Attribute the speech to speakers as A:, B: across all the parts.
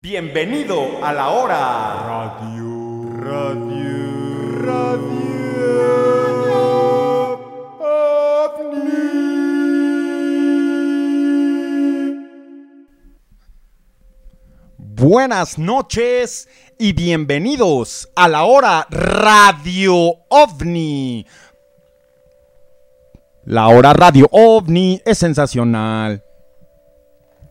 A: Bienvenido a la hora. Radio. Radio. Radio. OVNI. Buenas noches y bienvenidos a la hora Radio OVNI. La hora Radio OVNI es sensacional.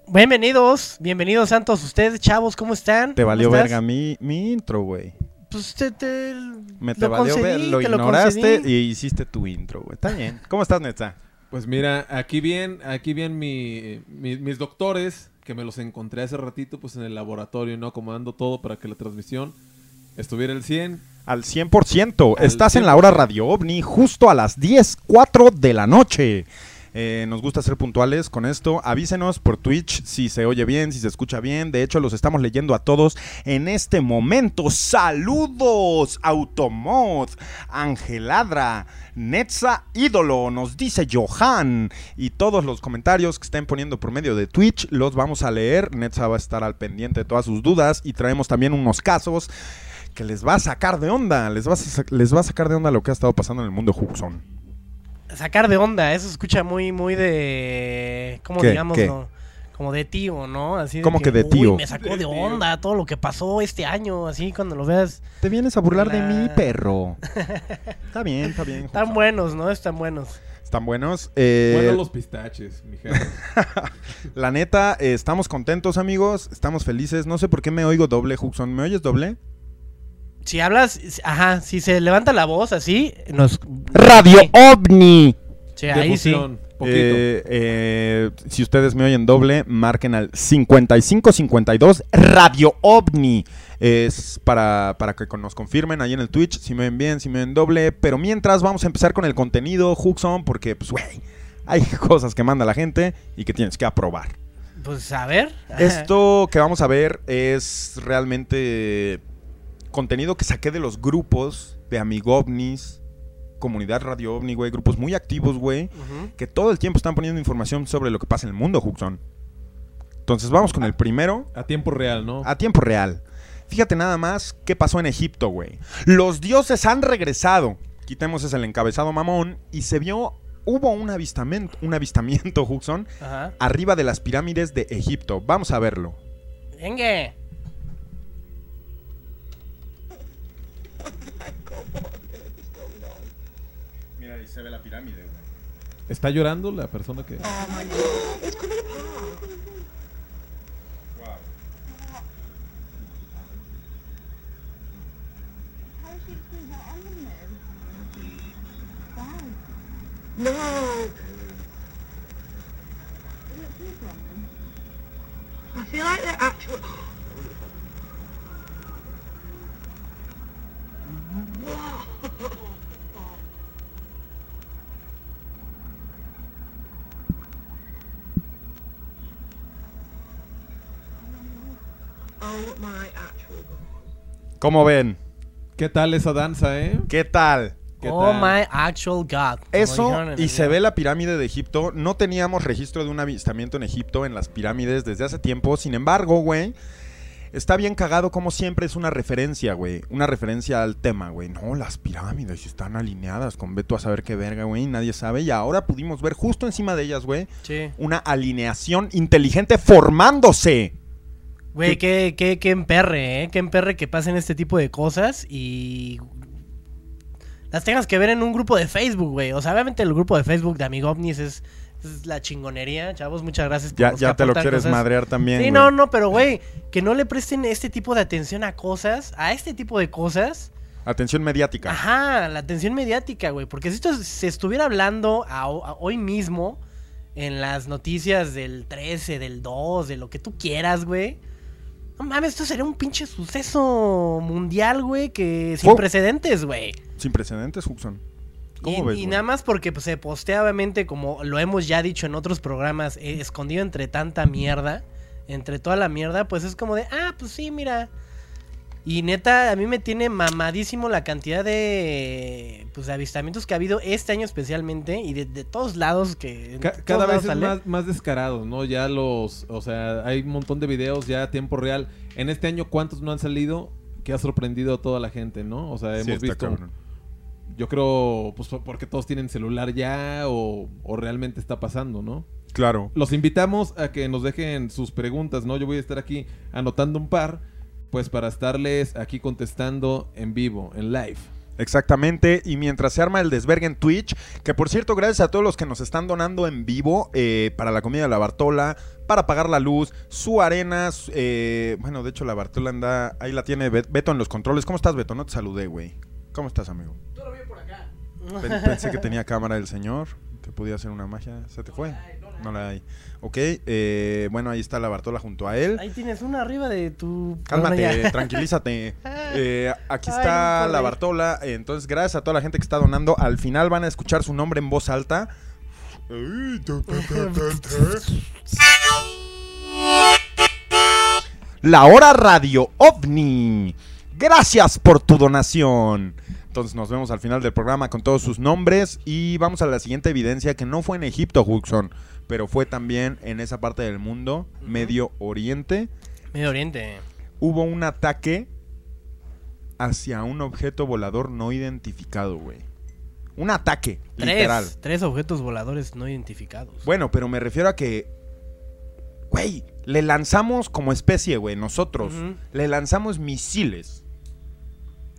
B: Bienvenidos, bienvenidos Santos, ustedes chavos, ¿cómo están?
A: Te
B: ¿Cómo
A: valió verga mi, mi intro, güey.
B: Pues te, te
A: Me te
B: lo
A: valió
B: concedí,
A: ver, lo
B: te lo
A: ignoraste y hiciste tu intro, güey. Está bien. ¿Cómo estás, Netza?
C: Pues mira, aquí bien, aquí bien mi, mi- mis doctores, que me los encontré hace ratito pues en el laboratorio, ¿no? Acomodando todo para que la transmisión estuviera al 100.
A: Al 100%.
C: Al
A: Estás en la hora Radio OVNI justo a las 10.04 de la noche. Eh, nos gusta ser puntuales con esto. Avísenos por Twitch si se oye bien, si se escucha bien. De hecho, los estamos leyendo a todos en este momento. Saludos, Automod, Angeladra, Netza Ídolo, nos dice Johan. Y todos los comentarios que estén poniendo por medio de Twitch los vamos a leer. Netza va a estar al pendiente de todas sus dudas. Y traemos también unos casos que les va a sacar de onda. Les va a, sacar de onda lo que ha estado pasando en el mundo Huxon.
B: Sacar de onda, eso se escucha muy, muy de... ¿Cómo
A: ¿Qué?
B: digamos,
A: ¿Qué?
B: no? Como de tío, ¿no? Así
A: ¿Cómo que de
B: "Uy,
A: tío?"
B: me sacó
C: De
B: de
C: tío.
B: onda todo lo que pasó este año, así cuando lo veas.
A: Te vienes a burlar de mí, perro. está bien, está bien.
B: Están buenos, ¿no? Están buenos.
A: Están buenos. Eh,
C: Bueno, los pistaches, mi jefe.
A: La neta, eh, estamos contentos, amigos. Estamos felices. No sé por qué me oigo doble, Huxon. ¿Me oyes doble?
B: Si hablas, ajá, si se levanta la voz así, nos...
A: Radio
B: Sí,
A: OVNI.
B: sí, ahí sí.
A: Eh, eh, si ustedes me oyen doble, marquen al 5552 Radio OVNI. Es para, para que nos confirmen ahí en el Twitch si me ven bien, si me ven doble. Pero mientras vamos a empezar con el contenido, Huxon, porque, pues, güey, hay cosas que manda la gente y que tienes que aprobar.
B: Pues a ver.
A: Esto que vamos a ver es realmente contenido que saqué de los grupos de Amigovnis, Comunidad Radio OVNI, güey, grupos muy activos, güey que todo el tiempo están poniendo información sobre lo que pasa en el mundo, Huxon. Entonces vamos con el primero
C: A tiempo real, ¿no?
A: a tiempo real. Fíjate nada más qué pasó en Egipto, güey. Los dioses han regresado. Quitemos ese el encabezado mamón y se vio hubo un avistamiento, un avistamiento, Huxon, arriba de las pirámides de Egipto. Vamos a verlo.
B: Venga.
A: Mira, ahí se ve la pirámide, güey.
C: ¿Está llorando la persona que...?
D: No. I feel like they're actual. Oh my actual god.
A: ¿Cómo ven?
C: ¿Qué tal esa danza, eh?
A: ¿Qué tal?
C: ¿Qué
B: Oh
C: tal?
B: my actual God.
A: Eso y se ve la pirámide de Egipto. No teníamos registro de un avistamiento en Egipto en las pirámides desde hace tiempo. Sin embargo, güey, está bien cagado como siempre es una referencia, güey. Una referencia al tema, güey. No, las pirámides están alineadas con Beto a saber qué verga, güey. Nadie sabe. Y ahora pudimos ver justo encima de ellas, güey,
B: Sí.
A: una alineación inteligente formándose.
B: Güey, qué, qué, qué emperre, ¿eh? Qué emperre que pasen este tipo de cosas y... Las tengas que ver en un grupo de Facebook, güey. O sea, obviamente el grupo de Facebook de Amigovnis es, es la chingonería, chavos. Muchas gracias por
A: Ya, ya te lo quieres
B: cosas.
A: madrear también.
B: Sí,
A: güey.
B: no, no, pero güey, que no le presten este tipo de atención a cosas, a este tipo de cosas.
A: Atención mediática.
B: Ajá, la atención mediática, güey. Porque si esto se estuviera hablando a- a hoy mismo en las noticias del 13, del 2, de lo que tú quieras, güey. No mames, esto sería un pinche suceso mundial, güey, que sin precedentes, güey.
A: Sin precedentes, Huxon. ¿Cómo
B: Y,
A: ves,
B: y
A: güey?
B: nada más porque pues, se postea, obviamente, como lo hemos ya dicho en otros programas, eh, escondido entre tanta mierda, entre toda la mierda, pues es como de, ah, pues sí, mira. Y neta, a mí me tiene mamadísimo la cantidad de, pues, de avistamientos que ha habido este año especialmente y de, de todos lados que... en
C: Ca-
B: todos
C: cada
B: lados
C: vez es más, más descarado, ¿no? Ya los, o sea, hay un montón de videos ya a tiempo real. En este año, ¿cuántos no han salido? Que ha sorprendido a toda la gente, ¿no? O sea,
A: Sí,
C: hemos
A: está
C: visto,
A: cabrón.
C: Yo creo, pues porque todos tienen celular ya o, o realmente está pasando, ¿no?
A: Claro.
C: Los invitamos a que nos dejen sus preguntas, ¿no? Yo voy a estar aquí anotando un par, pues para estarles aquí contestando en vivo, en live.
A: Exactamente, y mientras se arma el desvergue en Twitch, que por cierto, gracias a todos los que nos están donando en vivo eh, para la comida de la Bartola, para pagar la luz, su arena, eh, bueno, de hecho la Bartola anda, ahí la tiene Bet- Beto en los controles. ¿Cómo estás, Beto? No te saludé, güey. ¿Cómo estás, amigo? Pensé que tenía cámara el señor, que podía hacer una magia. ¿Se te fue? No la hay. Ok, eh, bueno, ahí está la Bartola junto a él.
B: Ahí tienes una arriba de tu...
A: Cálmate, tranquilízate. Eh, aquí
B: Ay,
A: está
B: no,
A: la. Bartola. Entonces, gracias a toda la gente que está donando. Al final van a escuchar su nombre en voz alta. La hora radio ovni. Gracias por tu donación. Entonces nos vemos al final del programa con todos sus nombres y vamos a la siguiente evidencia que no fue en Egipto, Huxon, pero fue también en esa parte del mundo. Medio Oriente
B: Medio Oriente.
A: hubo un ataque hacia un objeto volador no identificado, güey. Un ataque, literal.
B: Tres, tres objetos voladores no identificados.
A: Bueno, pero me refiero a que, güey, le lanzamos como especie, güey, nosotros. Le lanzamos misiles.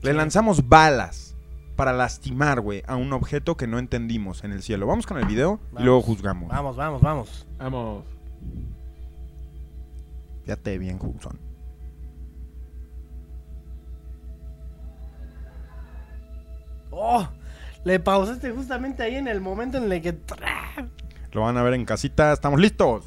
A: Le lanzamos balas para lastimar, güey, a un objeto que no entendimos en el cielo. Vamos con el video y luego juzgamos.
B: Vamos, vamos, vamos.
C: Vamos.
A: Fíjate bien, Hudson.
B: ¡Oh! Le pausaste justamente ahí en el momento en el que...
A: Lo van a ver en casita. ¿Estamos listos?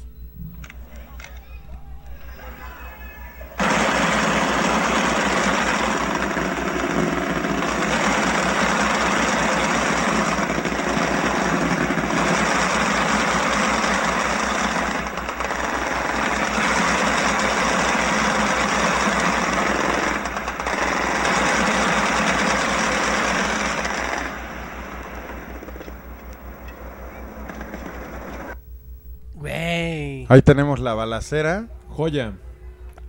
B: Güey.
A: Ahí tenemos la balacera.
C: Joya.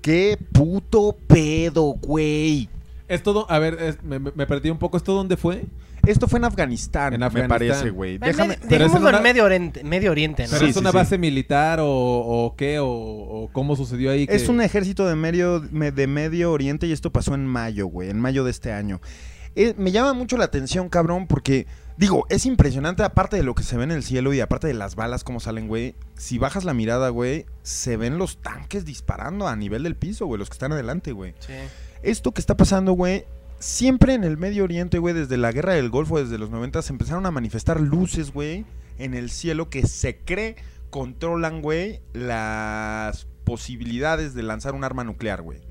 A: ¡Qué puto pedo, güey!
C: Es todo, a ver, es- me, me- me perdí un poco. ¿Esto dónde fue?
A: Esto fue en Afganistán,
C: En
A: me
C: Afganistán.
A: parece, güey.
B: Me-
A: Déjame...
B: me-
C: pero es en
B: dejémoslo en
C: una-
B: Medio Oriente, Medio Oriente, ¿no?
C: ¿Pero
A: Sí,
C: es
A: sí,
C: una
A: sí.
C: base militar o, o qué? O, o cómo sucedió ahí? que-
A: Es un ejército de medio, me- de medio Oriente y esto pasó en mayo, güey, en mayo de este año. Eh, me llama mucho la atención, cabrón, porque, digo, es impresionante, aparte de lo que se ve en el cielo y aparte de las balas como salen, güey, si bajas la mirada, güey, se ven los tanques disparando a nivel del piso, güey, los que están adelante, güey.
B: Sí.
A: Esto que está pasando, güey, siempre en el Medio Oriente, güey, desde la guerra del Golfo, desde los 90, se empezaron a manifestar luces, güey, en el cielo que se cree controlan, güey, las posibilidades de lanzar un arma nuclear, güey.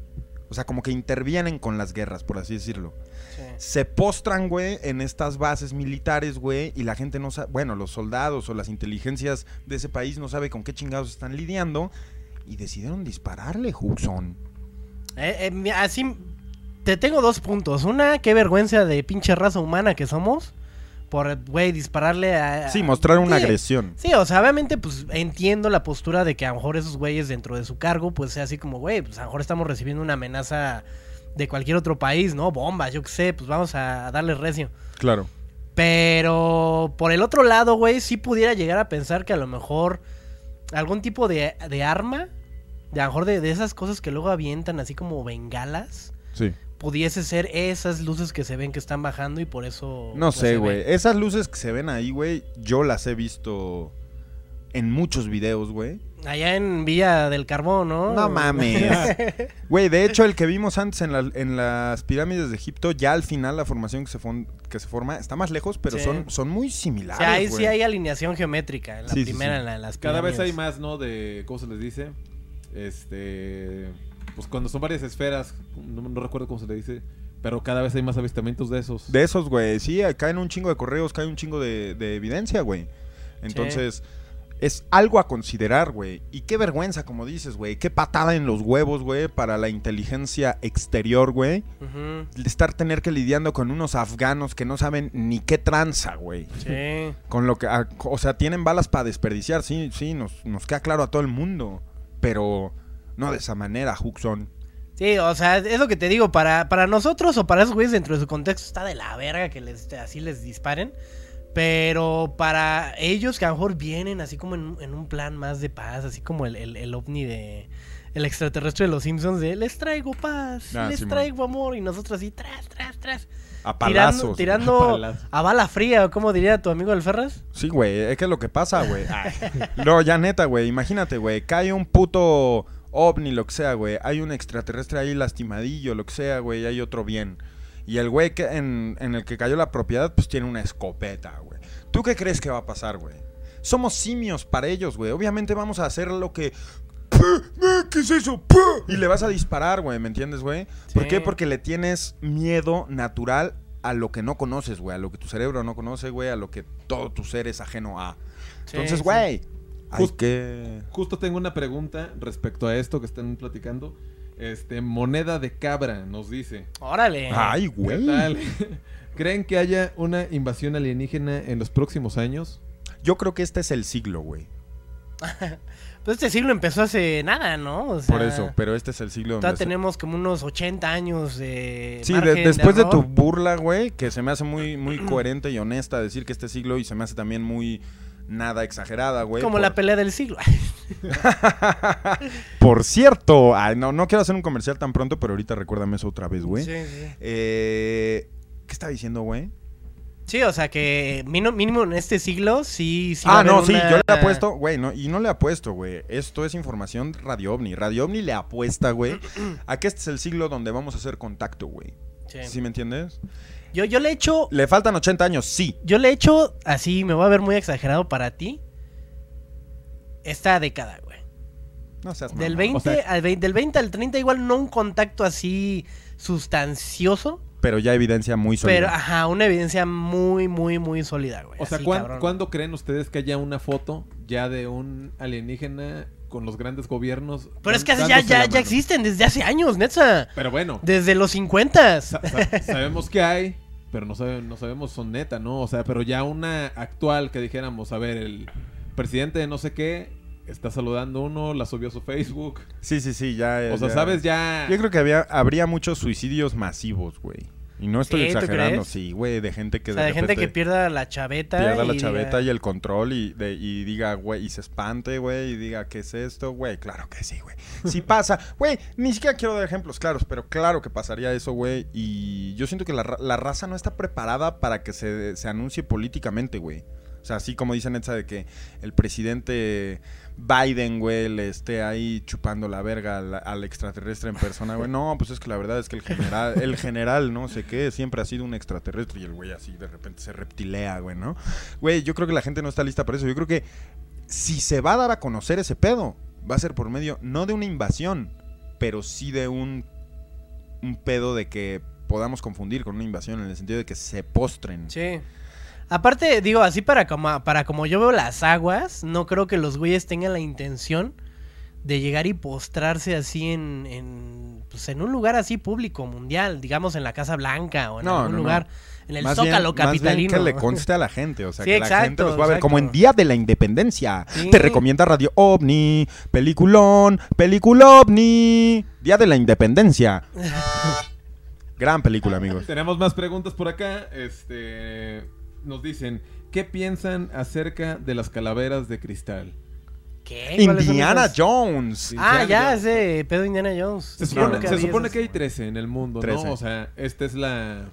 A: O sea, como que intervienen con las guerras, por así decirlo.
B: sí.
A: Se postran, güey, en estas bases militares, güey, y la gente no sabe, bueno, los soldados o las inteligencias de ese país no sabe con qué chingados están lidiando y decidieron dispararle, Huxon.
B: Eh, eh, así te tengo dos puntos. Una, qué vergüenza de pinche raza humana que somos. Por, güey, dispararle a...
A: Sí, mostrar una
B: Sí.
A: agresión.
B: Sí, o sea, obviamente, pues entiendo la postura de que a lo mejor esos güeyes dentro de su cargo, pues sea así como, güey, pues a lo mejor estamos recibiendo una amenaza de cualquier otro país, ¿no? Bombas, yo qué sé, pues vamos a darle recio.
A: Claro.
B: Pero por el otro lado, güey, sí pudiera llegar a pensar que a lo mejor algún tipo de, de arma, de a lo mejor de, de esas cosas que luego avientan así como bengalas,
A: Sí.
B: Pudiese ser esas luces que se ven que están bajando y por eso...
A: No
B: pues,
A: sé, güey. Esas luces que se ven ahí, güey, yo las he visto en muchos videos, güey.
B: Allá en Villa del Carbón, ¿no?
A: No mames. Güey, de hecho, el que vimos antes en, la- en las pirámides de Egipto, ya al final la formación que se, fon- que se forma está más lejos, pero
B: Sí.
A: son, son muy
B: O
A: similares.
B: sea, ahí sí hay alineación geométrica en la
A: Sí,
B: primera,
A: sí.
B: en la- en las
C: Cada vez hay
B: pirámides.
C: más, ¿no? De, ¿cómo se les dice? Este, pues cuando son varias esferas, no, no recuerdo cómo se le dice, pero cada vez hay más avistamientos de esos.
A: De esos, güey. Sí, caen un chingo de correos, cae un chingo de, de evidencia, güey. Entonces, es algo a considerar, güey. Y qué vergüenza, como dices, güey. Qué patada en los huevos, güey, para la inteligencia exterior, güey. Estar tener que lidiando con unos afganos que no saben ni qué tranza, güey.
B: Sí.
A: Con lo que, ah, o sea, tienen balas para desperdiciar, sí, sí, nos, nos queda claro a todo el mundo. Pero no de esa manera, Huxon.
B: Sí, o sea, es lo que te digo, para, para nosotros o para esos güeyes dentro de su contexto está de la verga que les, así les disparen. Pero para ellos que a lo mejor vienen así como en, en un plan más de paz, así como el, el, el ovni de... El extraterrestre de los Simpsons de les traigo paz,
A: Ah,
B: les traigo amor y nosotros así tras, tras, tras.
A: A
B: Tirando,
A: palazos.
B: tirando
C: A palazos.
B: a bala fría, o como diría tu amigo el Ferras.
A: Sí, güey, es que es lo que pasa, güey. No, ya neta, güey, imagínate, güey, cae un puto ovni, lo que sea, güey. Hay un extraterrestre ahí lastimadillo, lo que sea, güey, y hay otro bien. Y el güey que en, en el que cayó la propiedad, pues tiene una escopeta, güey. ¿Tú qué crees que va a pasar, güey? Somos simios para ellos, güey. Obviamente vamos a hacer lo que... ¿Qué es eso? Y le vas a disparar, güey, ¿me entiendes, güey? ¿Por qué? Porque le tienes miedo natural a lo que no conoces, güey. A lo que tu cerebro no conoce, güey. A lo que todo tu ser es ajeno a.
B: Sí,
A: Entonces,
B: sí.
A: Güey. Hay
C: Just-
A: que...
C: Justo tengo una pregunta respecto a esto que están platicando. Este, moneda de cabra nos dice.
B: Órale.
A: Ay,
C: ¿Qué
A: güey.
C: tal? ¿Creen que haya una invasión alienígena en los próximos años?
A: Yo creo que este es el siglo, güey.
B: Pues este siglo empezó hace nada, ¿no? O sea,
A: Por eso, pero este es el siglo donde...
B: Tenemos como unos 80 años de.
A: Sí, de- después de, tu
B: error.
A: burla, güey, que se me hace muy, muy coherente y honesta decir que este siglo y se me hace también muy nada exagerada, güey.
B: Como
A: por-
B: la pelea del siglo.
A: Por cierto, ay, no, no quiero hacer un comercial tan pronto, pero ahorita recuérdame eso otra vez, güey.
B: Sí, sí.
A: Eh, ¿Qué está diciendo, güey?
B: Sí, o sea que mínimo en este siglo sí. sí
A: ah, no, sí, yo le apuesto, güey, no, y no le apuesto, güey. Esto es información Radio OVNI. Radio OVNI le apuesta, güey, a que este es el siglo donde vamos a hacer contacto, güey.
B: Sí.
A: ¿Sí me entiendes?
B: Yo, yo le he hecho.
A: Le faltan 80 años, sí.
B: Yo le he hecho así, me voy a ver muy exagerado para ti. Esta década, güey.
A: No seas
B: Del
A: mamón.
B: 20,
C: O sea-
B: al 20, del 20 al 30, igual no un contacto así sustancioso.
A: Pero ya evidencia muy sólida.
B: Pero, ajá, una evidencia muy, muy, muy sólida, güey.
C: O sea,
B: así,
C: ¿cuán-
B: cabrón.
C: ¿cuándo creen ustedes que haya una foto ya de un alienígena con los grandes gobiernos?
B: Pero es que ya, ya, ya existen desde hace años, neta.
C: Pero bueno,
B: Desde los 50.
C: sa- sa- sabemos que hay, pero no, sabe- no sabemos son neta, ¿no? O sea, pero ya una actual que dijéramos, a ver, el presidente de no sé qué está saludando uno, la subió a su Facebook.
A: Sí, sí, sí, ya.
C: O sea,
A: ya-
C: ¿sabes? Ya...
A: Yo creo que había, habría muchos suicidios masivos, güey. Y no estoy
B: Sí, ¿tú
A: exagerando, sí, güey, de gente que
B: o sea,
A: de
B: de gente que pierda la chaveta.
A: pierda la
B: y
A: chaveta
B: diga-
A: y el control y, de- y diga, güey, y se espante, güey, y diga, ¿qué es esto? Güey, claro que sí, güey. Si pasa, güey, ni siquiera quiero dar ejemplos claros, pero claro que pasaría eso, güey. Y yo siento que la, la raza no está preparada para que se, se anuncie políticamente, güey. O sea, así como dicen Netza de que el presidente Biden, güey, le esté ahí chupando la verga al, extraterrestre en persona, güey. No, pues es que la verdad es que el general, el general, no sé qué, siempre ha sido un extraterrestre y el güey así de repente se reptilea, güey, ¿no? Güey, yo creo que la gente no está lista para eso. Yo creo que si se va a dar a conocer ese pedo, va a ser por medio, no de una invasión, pero sí de un, un pedo de que podamos confundir con una invasión en el sentido de que se postren.
B: Sí. Aparte, digo, así para como, para como yo veo las aguas, no creo que los güeyes tengan la intención de llegar y postrarse así en, en, pues en un lugar así público, mundial, digamos en la Casa Blanca o en
A: No,
B: algún
A: no, no.
B: lugar, en el
A: Más bien-
B: Zócalo
A: más bien
B: capitalino.
A: que le conste a la gente, o sea,
B: Sí,
A: que la gente los va a ver
B: exacto.
A: como en Día de la Independencia.
B: Sí.
A: Te recomienda Radio OVNI, peliculón, película OVNI, Día de la Independencia. Gran película, amigos.
C: Tenemos más preguntas por acá. Este, nos dicen, ¿qué piensan acerca de las calaveras de cristal?
B: ¿Qué? ¿Cuáles son
A: Indiana? Jones.
B: Ah,
C: Indiana
B: ya,
C: Jones.
B: ese pedo Indiana Jones.
C: Se supone, se que hay 13 en el mundo,
A: 13.
C: ¿no? O sea, esta es la,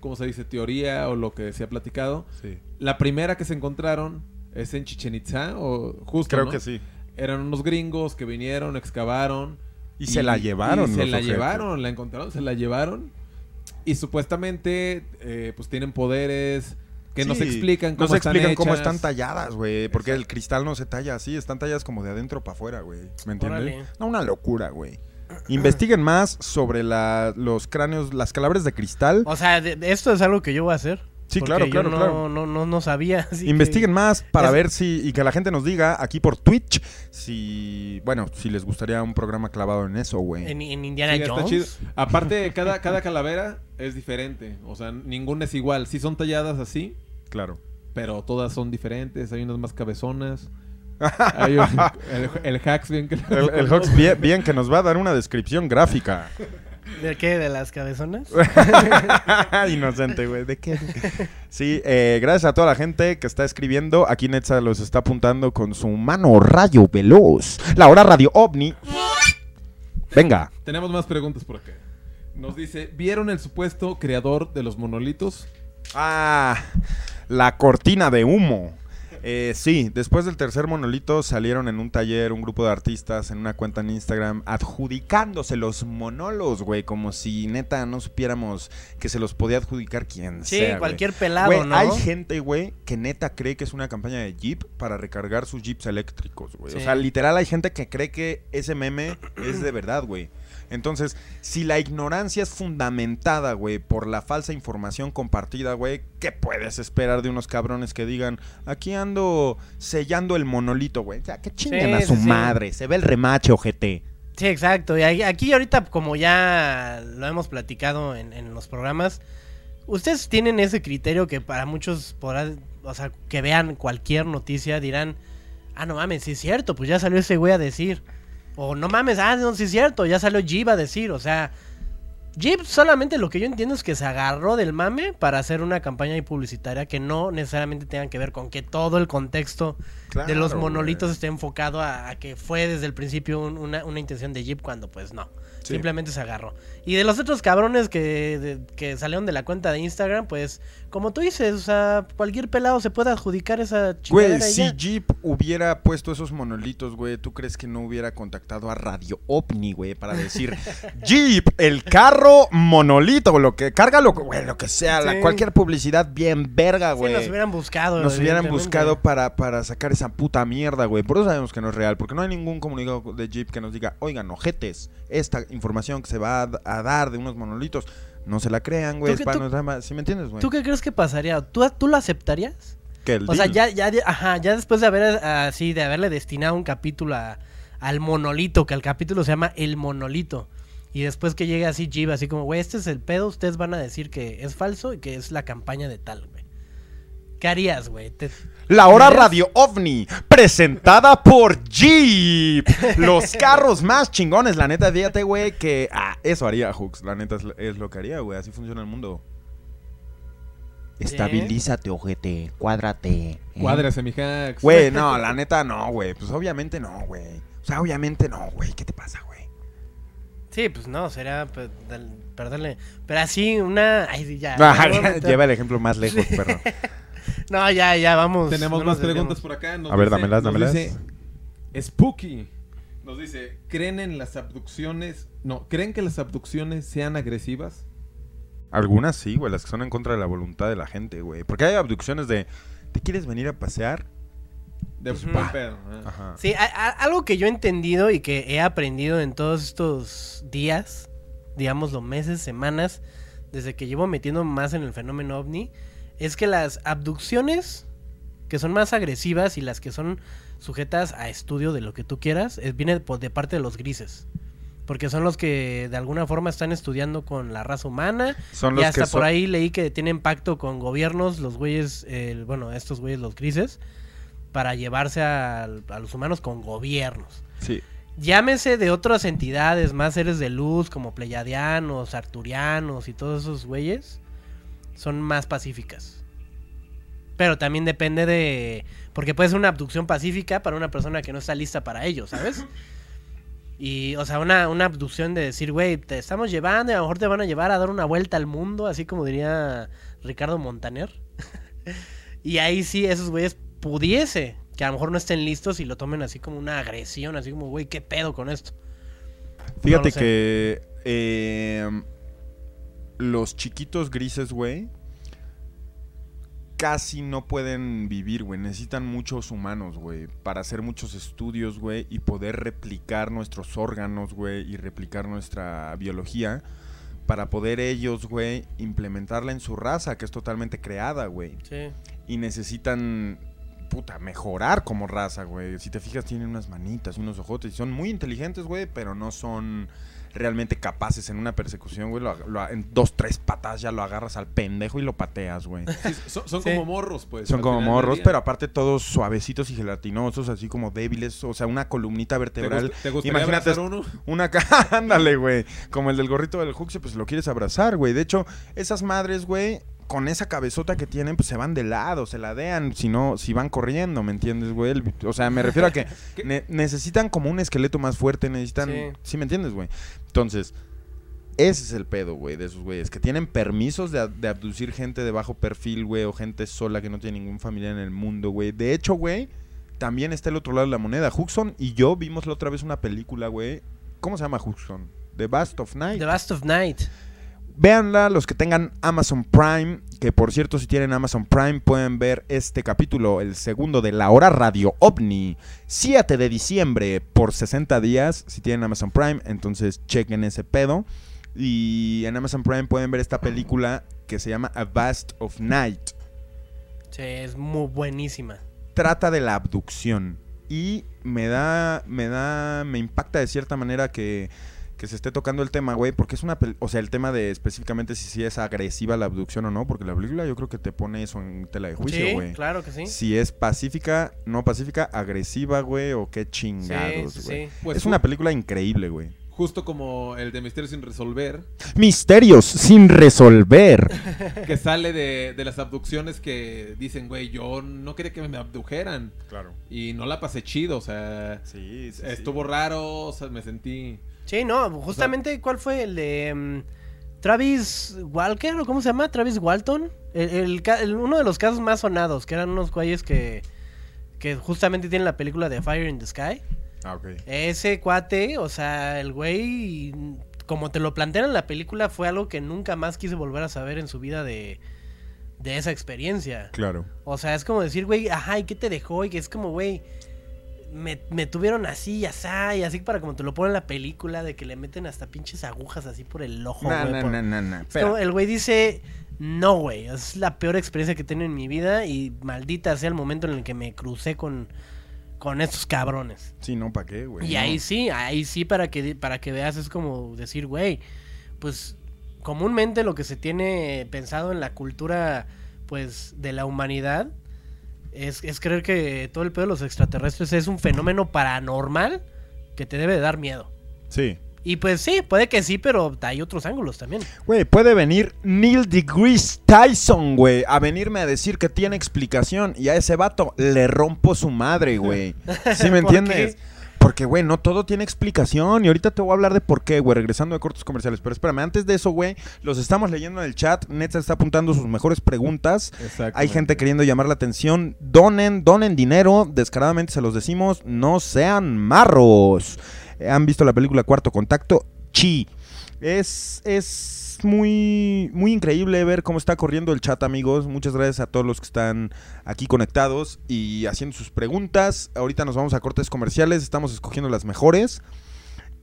C: ¿cómo se dice? Teoría o lo que se ha platicado.
A: Sí.
C: La primera que se encontraron es en Chichen Itza, o justo,
A: Creo
C: ¿no?
A: que sí.
C: Eran unos gringos que vinieron, excavaron.
A: Y se la llevaron
C: y se la llevaron, la encontraron, se la llevaron. Y supuestamente, eh, pues tienen poderes que nos
A: Sí,
C: explican cómo
A: nos
C: están
A: explican cómo están talladas, güey. Porque
C: Exacto.
A: el cristal no se talla así, están talladas como de adentro para afuera, güey. ¿Me entiendes?
B: Órale.
A: No, una locura, güey. Investiguen más sobre la- los cráneos, las calabres de cristal.
B: O sea, de- de- esto es algo que yo voy a hacer.
A: Sí,
B: Porque
A: claro,
B: yo
A: claro,
B: no,
A: claro.
B: No, no, no sabía. así que-
A: Investiguen más para
B: Es-
A: ver si y que la gente nos diga aquí por Twitch si bueno si les gustaría un programa clavado en eso, güey.
B: En, en Indiana
C: Sí, está
B: Jones.
C: chido. Aparte, cada, cada calavera es diferente. O sea, ninguna es igual. Sí son talladas así,
A: Claro.
C: pero todas son diferentes. Hay unas más cabezonas. Hay un- el, el Hacks bien que
A: El, bien, bien que nos va a dar una descripción gráfica.
B: ¿De qué? ¿De las cabezonas?
A: Inocente, güey. ¿De qué? Sí, eh, gracias a toda la gente que está escribiendo. Aquí Netza los está apuntando con su mano rayo veloz. La hora radio ovni. Venga.
C: Tenemos más preguntas por acá. Nos dice, ¿vieron el supuesto creador de los monolitos?
A: Ah, la cortina de humo. Eh, sí, después del tercer monolito salieron en un taller un grupo de artistas en una cuenta en Instagram adjudicándose los monolos, güey, como si neta no supiéramos que se los podía adjudicar quien
B: Sí,
A: sea.
B: cualquier pelado,
A: Güey,
B: ¿no?
A: hay gente, güey, que neta cree que es una campaña de Jeep para recargar sus Jeeps eléctricos, güey. O sea, literal hay gente que cree que ese meme es de verdad, güey. Entonces, si la ignorancia es fundamentada, güey, por la falsa información compartida, güey, ¿qué puedes esperar de unos cabrones que digan, aquí ando sellando el monolito, güey? O sea, que chinguen a su
B: sí,
A: madre, se ve el remache, ojete.
B: Sí, exacto. Y aquí ahorita, como ya lo hemos platicado en, en los programas, ustedes tienen ese criterio que para muchos podrá, o sea, que vean cualquier noticia dirán, ah, no mames, sí es cierto, pues ya salió ese güey a decir. O no mames, ah, no, sí es cierto, ya salió Jeep a decir. O sea, Jeep solamente lo que yo entiendo es que se agarró del mame para hacer una campaña publicitaria que no necesariamente tenga que ver con que todo el contexto de los monolitos
A: güey.
B: esté enfocado a, a que fue desde el principio un- una, una intención de Jeep cuando pues no.
A: Sí.
B: Simplemente se agarró. Y de los otros cabrones que, de- que salieron de la cuenta de Instagram, pues como tú dices, o sea, cualquier pelado se puede adjudicar esa
A: Güey, si
B: ya.
A: Jeep hubiera puesto esos monolitos, güey, ¿tú crees que no hubiera contactado a Radio OVNI, güey, para decir Jeep, el carro monolito, lo que carga, lo, güey, lo que sea, la-
B: Sí.
A: cualquier publicidad bien verga,
B: Sí,
A: güey.
B: nos hubieran buscado.
A: Nos hubieran buscado para, para sacar esa puta mierda, güey. Por eso sabemos que no es real, porque no hay ningún comunicado de Jeep que nos diga, oigan, ojetes, esta información que se va a, a dar de unos monolitos, no se la crean, güey.
B: ¿Tú qué-
A: es para ¿Sí me entiendes, güey?
B: ¿Tú qué crees que pasaría? ¿Tú, tú lo aceptarías?
A: Que
B: O sea, ya, ya, ajá, ya después de haber así, de haberle destinado un capítulo a- al monolito, que el capítulo se llama El Monolito. Y después que llegue así Jeep, así como, güey, este es el pedo, ustedes van a decir que es falso y que es la campaña de tal, güey. ¿Qué harías, güey? Te-
A: La hora. Radio OVNI, presentada por Jeep. Los carros más chingones, la neta, fíjate, güey, que... Ah, eso haría Hooks, la neta es, es lo que haría, güey, así funciona el mundo.
E: Estabilízate, ojete. Cuádrate. ¿eh?
C: Cuádrase, mi Hacks.
A: Güey, no, la neta no, güey. Pues obviamente no, güey. O sea, obviamente no, güey. ¿Qué te pasa, güey?
B: Sí, pues no, sería pe- del- perderle. Pero así, una. Ay, sí, ya.
A: Ah, lleva el ejemplo más lejos, perro.
B: No, ya, ya, vamos.
C: Tenemos
B: no
C: más preguntas por acá. Nos
A: A ver,
C: dice-
A: dámelas, dámelas.
C: dice Spooky. Nos dice, ¿creen en las abducciones? No, ¿creen que las abducciones sean agresivas?
A: Algunas sí, güey, las que son en contra de la voluntad de la gente, güey. Porque hay abducciones de... ¿Te quieres venir a pasear?
C: De
B: Ujú.
C: buen pedo. ¿eh?
A: Ajá.
B: Sí, a- a- algo que yo he entendido y que he aprendido en todos estos días, digamos, los meses, semanas, desde que llevo metiendo más en el fenómeno ovni, es que las abducciones que son más agresivas y las que son sujetas a estudio de lo que tú quieras, es, viene por- de parte de los grises. Porque son los que de alguna forma están estudiando con la raza humana.
A: Son
B: Y
A: los
B: hasta
A: que
B: por
A: son-
B: ahí leí que tienen pacto con gobiernos, los güeyes, eh, bueno, estos güeyes, los grises, para llevarse a, los humanos con gobiernos.
A: Sí.
B: Llámese de otras entidades, más seres de luz, como pleyadianos, arturianos y todos esos güeyes, son más pacíficas. Pero también depende de... Porque puede ser una abducción pacífica para una persona que no está lista para ello, ¿sabes? Y, o sea, una, una abducción de decir, güey, te estamos llevando y a lo mejor te van a llevar a dar una vuelta al mundo, así como diría Ricardo Montaner. y ahí sí, esos güeyes pudiese que a lo mejor no estén listos y lo tomen así como una agresión, así como, güey, ¿qué pedo con esto?
A: Fíjate
B: No lo sé.
A: que eh, los chiquitos grises, güey, casi no pueden vivir, güey. Necesitan muchos humanos, güey, para hacer muchos estudios, güey, y poder replicar nuestros órganos, güey, y replicar nuestra biología. para poder ellos, güey, implementarla en su raza, que es totalmente creada, güey.
B: Sí.
A: Y necesitan, puta, mejorar como raza, güey. Si te fijas, tienen unas manitas y unos ojotes. Y son muy inteligentes, güey, pero no son realmente capaces en una persecución, güey. Lo- lo- en dos, tres patas ya lo agarras al pendejo y lo pateas, güey.
C: Sí, son son
B: Sí.
C: como morros, pues.
A: Son como morros, pero aparte todos suavecitos y gelatinosos, así como débiles. O sea, una columnita
C: ¿Te,
A: vertebral.
C: gust- te gustaría
A: Imagínate
C: abrazar uno?
A: Una ándale, güey. Como el del gorrito del Huxley, pues lo quieres abrazar, güey. De hecho, esas madres, güey, con esa cabezota que tienen, pues se van de lado, se ladean, si no, si van corriendo, ¿me entiendes, güey? O sea, me refiero a que necesitan como un esqueleto más fuerte, necesitan.
B: Sí.
A: Sí, me entiendes, güey? Entonces. Ese es el pedo, güey, de esos güeyes. Que tienen permisos de, abducir gente de bajo perfil, güey, o gente sola que no tiene ningún familiar en el mundo, güey. De hecho, güey, también está el otro lado de la moneda. Huxon y yo vimos la otra vez una película, güey. ¿Cómo se llama Huxon? The Bast of Night.
B: The Last of Night.
A: Véanla los que tengan Amazon Prime, que por cierto si tienen Amazon Prime pueden ver este capítulo, el segundo de La Hora Radio OVNI, 7 de diciembre por 60 días, si tienen Amazon Prime, entonces chequen ese pedo. Y en Amazon Prime pueden ver esta película que se llama A Vast of Night.
B: Sí, es muy buenísima.
A: Trata de la abducción y me da, me da, me impacta de cierta manera que, que se esté tocando el tema, güey, porque es una, o sea, el tema de específicamente si, si es agresiva la abducción o no, porque la película yo creo que te pone eso en tela de juicio,
B: sí,
A: güey.
B: claro que sí.
A: Si es pacífica, no pacífica, agresiva, güey, o qué
B: Sí,
A: chingados,
B: sí,
A: güey.
B: sí.
C: Pues
A: es una película increíble, güey.
C: Justo como el de Misterio sin resolver,
A: Misterios sin resolver.
C: que sale de, de las abducciones que dicen, güey, yo no quería que me abdujeran.
A: Claro.
C: Y no la pasé chido, o sea,
A: Sí, sí,
C: estuvo raro, o sea, me sentí...
B: Sí, no, justamente, ¿cuál fue el de mm, Travis Walker o cómo se llama? Travis Walton. El, el ca- el- uno de los casos más sonados, que eran unos güeyes que, que justamente tienen la película de Fire in the Sky.
A: Ah, ok.
B: Ese cuate, o sea, el güey, como te lo plantean en la película, fue algo que nunca más quise volver a saber en su vida de, de esa experiencia.
A: Claro.
B: O sea, es como decir, güey, ajá, ¿y qué te dejó? Y que es como, güey, me, me tuvieron así y así, y así para como te lo ponen en la película, de que le meten hasta pinches agujas así por el ojo,
A: No,
B: güey,
A: no, no, no,
B: el güey dice, no, güey, es la peor experiencia que he tenido en mi vida y maldita sea el momento en el que me crucé con, con estos cabrones.
A: Sí, no, ¿para qué, güey?
B: Y
A: No.
B: ahí sí, ahí sí para que, para que veas es como decir, güey, pues comúnmente lo que se tiene pensado en la cultura pues de la humanidad es, es creer que todo el pedo de los extraterrestres es un fenómeno paranormal que te debe de dar miedo.
A: Sí.
B: Y pues sí, puede que sí, pero hay otros ángulos también.
A: Güey, puede venir Neil deGrasse Tyson, güey, a venirme a decir que tiene explicación y a ese vato le rompo su madre, güey. ¿Sí me
B: ¿Por
A: entiendes?
B: qué?
A: Porque, güey, no todo tiene explicación y ahorita te voy a hablar de por qué, güey, regresando de cortos comerciales. Pero espérame, antes de eso, güey, los estamos leyendo en el chat. Netza está apuntando sus mejores preguntas. Hay gente queriendo llamar la atención. Donen, donen dinero. Descaradamente se los decimos. No sean marros. Eh, ¿Han visto la película Cuarto Contacto? Chi. Es, es muy, muy increíble ver cómo está corriendo el chat, amigos. Muchas gracias a todos los que están aquí conectados y haciendo sus preguntas. Ahorita nos vamos a cortes comerciales. Estamos escogiendo las mejores.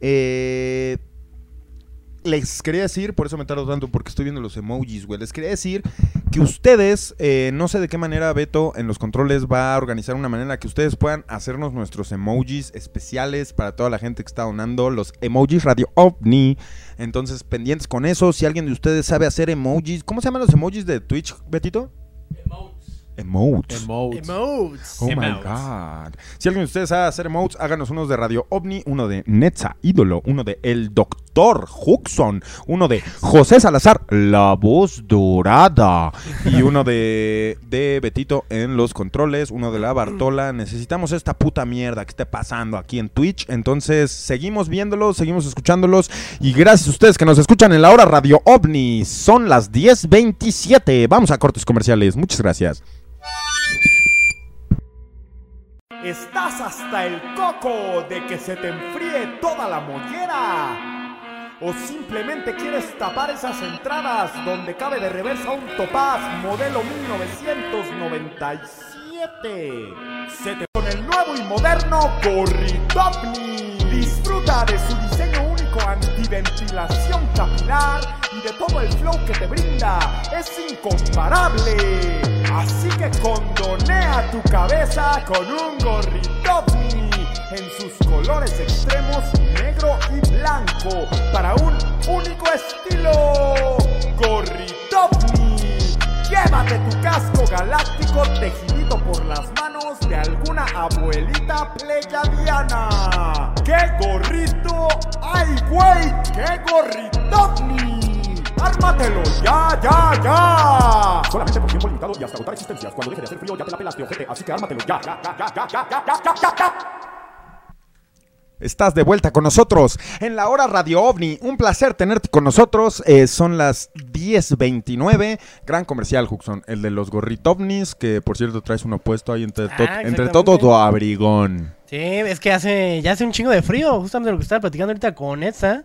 A: Eh, les quería decir, por eso me tardo tanto, porque estoy viendo los emojis, güey. Les quería decir que ustedes, eh, no sé de qué manera Beto en los controles va a organizar una manera que ustedes puedan hacernos nuestros emojis especiales para toda la gente que está donando, los emojis Radio OVNI. Entonces, pendientes con eso. Si alguien de ustedes sabe hacer emojis, ¿cómo se llaman los emojis de Twitch, Betito? Emotes.
C: Emotes.
B: Emotes.
A: Oh my god. Si alguien de ustedes sabe hacer emotes, háganos unos de Radio OVNI, uno de Netza Ídolo, uno de El Doctor Huxon, uno de José Salazar, La Voz Dorada, y uno de, de Betito en los controles, uno de la Bartola. Necesitamos esta puta mierda que esté pasando aquí en Twitch. Entonces, seguimos viéndolos, seguimos escuchándolos, y gracias a ustedes que nos escuchan en la hora Radio OVNI. Son las 10.27. Vamos a cortes comerciales. Muchas gracias.
F: Estás hasta el coco de que se te enfríe toda la mollera. O simplemente quieres tapar esas entradas donde cabe de reversa un topaz modelo 1997. Se te con el nuevo y moderno Gorritopni. Disfruta de su diseño único antiventilación capilar y de todo el flow que te brinda es incomparable. Así que condonea tu cabeza con un gorrito en sus colores extremos negro y blanco estilo. Gorritovni. Llévate tu casco galáctico tejido por las manos de alguna abuelita pleyadiana. ¡Qué gorrito! ¡Ay, güey! ¡Qué gorritovni! ¡Ármatelo! ¡Ya, ya, ya! Solamente por tiempo limitado y hasta agotar existencias. Cuando deje de hacer frío ya te la pelaste, ojete. Así que ármatelo ya, ya, ya, ya, ya, ya, ya, ya, ya.
A: Estás de vuelta con nosotros en la hora Radio OVNI. Un placer tenerte con nosotros. Eh, son las 10.29. Gran comercial, Huxon. El de los gorritovnis, que por cierto traes uno puesto ahí entre, to-
B: Ah,
A: entre todo tu abrigón.
B: Sí, es que hace, ya hace un chingo de frío, justamente lo que estaba platicando ahorita con Etza.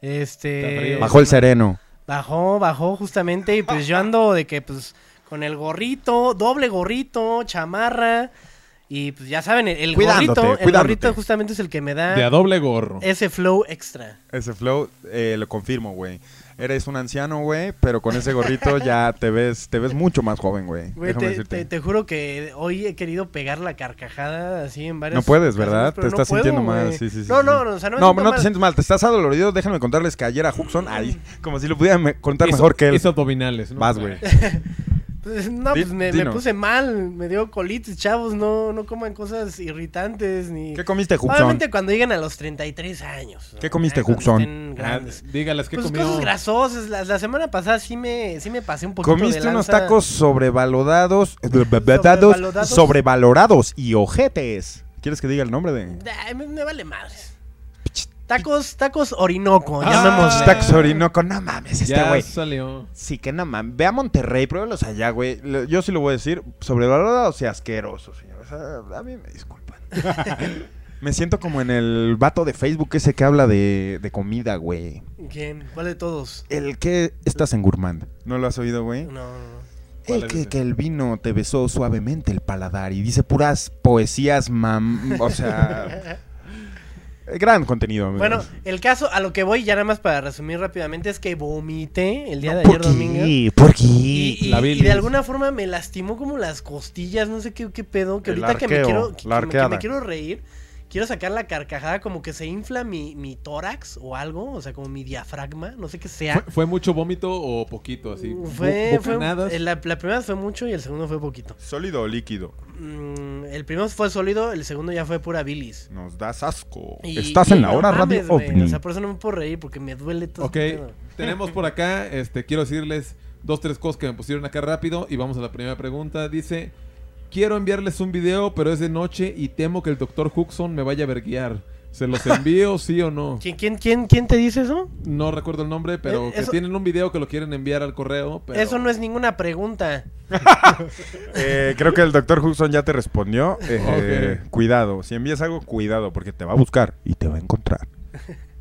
B: Este.
A: Bajó el sereno.
B: Bajó, bajó justamente. Y pues yo ando de que, pues, con el gorrito, doble gorrito, chamarra. Y pues ya saben, el,
A: Cuidándote,
B: gorrito, el
A: cuidándote.
B: gorrito justamente es el que me
C: De a
B: da
C: doble gorro.
B: ese flow extra.
A: Ese flow, eh, lo confirmo, güey. Eres un anciano, güey, pero con ese gorrito ya te ves, te ves mucho más joven, güey.
B: Güey,
A: Déjame
B: te,
A: decirte.
B: te- te juro que hoy he querido pegar la carcajada así en varias
A: No puedes,
B: ocasiones,
A: ¿verdad?
B: pero
A: Te
B: no
A: estás
B: puedo,
A: sintiendo mal.
B: güey.
A: Sí, sí, sí,
B: No,
A: sí.
B: no, no, o sea, no me
A: no,
B: siento
A: no te
B: mal.
A: sientes mal. Te estás adolorido. Déjenme contarles que ayer a Huxon, ahí, como si lo pudiera me- contar
C: Hizo-
A: mejor que él.
C: Hizo abdominales, ¿no?
A: Vas, güey.
B: Pues, no, pues me, puse mal, me dio colitis, chavos, no, no coman cosas irritantes ni...
A: ¿Qué comiste, Huxon?
B: Obviamente cuando lleguen a los 33 años.
A: ¿Qué comiste,
B: Ah,
A: Huxon?
B: estén
C: Ah,
B: grandes.
C: dígales que
B: Pues
C: comió.
B: cosas grasosas. La, la semana pasada sí me, sí me pasé un poquito
A: Comiste
B: de
A: unos
B: lanza.
A: tacos sobrevalorados,
B: Sobrevalorados.
A: sobrevalorados y ojetes. ¿Quieres que diga el nombre de?
B: Ay, me, me vale madres. Tacos, tacos Orinoco,
C: Ah,
B: llamémosle.
A: Tacos Orinoco, no mames, este
C: ya
A: güey.
C: salió.
A: Sí, que no mames. Ve a Monterrey, pruébalos allá, güey. Yo sí lo voy a decir, sobrevalorados y asquerosos, señor. O sea, a mí me disculpan. me siento como en el vato de Facebook ese que habla de, de comida, güey.
B: ¿Quién? ¿Cuál de todos?
A: El que estás en Gourmand. ¿No lo has oído, güey?
B: No, no, no.
C: ¿Cuál
A: El que, que el vino te besó suavemente el paladar y dice puras poesías, mam... O sea... gran contenido, amigos.
B: Bueno, el caso a lo que voy, ya nada más para resumir rápidamente, es que vomité el día de
A: ¿Por
B: ayer domingo.
A: qué? ¿Por qué?
B: Y, y-
C: La
B: y de alguna forma me lastimó como las costillas, no sé qué, qué pedo, que
A: El
B: ahorita que me quiero que, me- que me
A: arqueada.
B: quiero reír, quiero sacar la carcajada como que se infla mi, mi tórax o algo, o sea, como mi diafragma, no sé qué sea.
C: ¿Fue, fue mucho vómito o poquito? Así,
B: Fue,
C: bo-
B: fue-
C: bocanadas?
B: eh, la, la primera fue mucho y el segundo fue poquito.
A: ¿Sólido o líquido?
B: Mm, el primero fue sólido, el segundo ya fue pura bilis.
A: Nos das asco.
B: Y-
A: Estás
B: y
A: en la
B: no
A: hora
B: mames,
A: radio ovni.
B: O sea, por eso no me puedo reír porque me duele todo.
C: Ok,
B: pedo.
C: tenemos por acá, este, quiero decirles dos, tres cosas que me pusieron acá rápido y vamos a la primera pregunta. Dice, quiero enviarles un video, pero es de noche y temo que el doctor Huxon me vaya a verguiar. ¿Se los envío, sí o no?
B: ¿Quién, quién, quién, quién te dice eso?
C: No recuerdo el nombre, pero
B: Eh,
C: que
B: eso-
C: tienen un video que lo quieren enviar al correo. Pero...
B: Eso no es ninguna pregunta.
A: Eh, creo que el doctor Hudson ya te respondió. Eh. Cuidado. Si envías algo, cuidado, porque te va a buscar y te va a encontrar.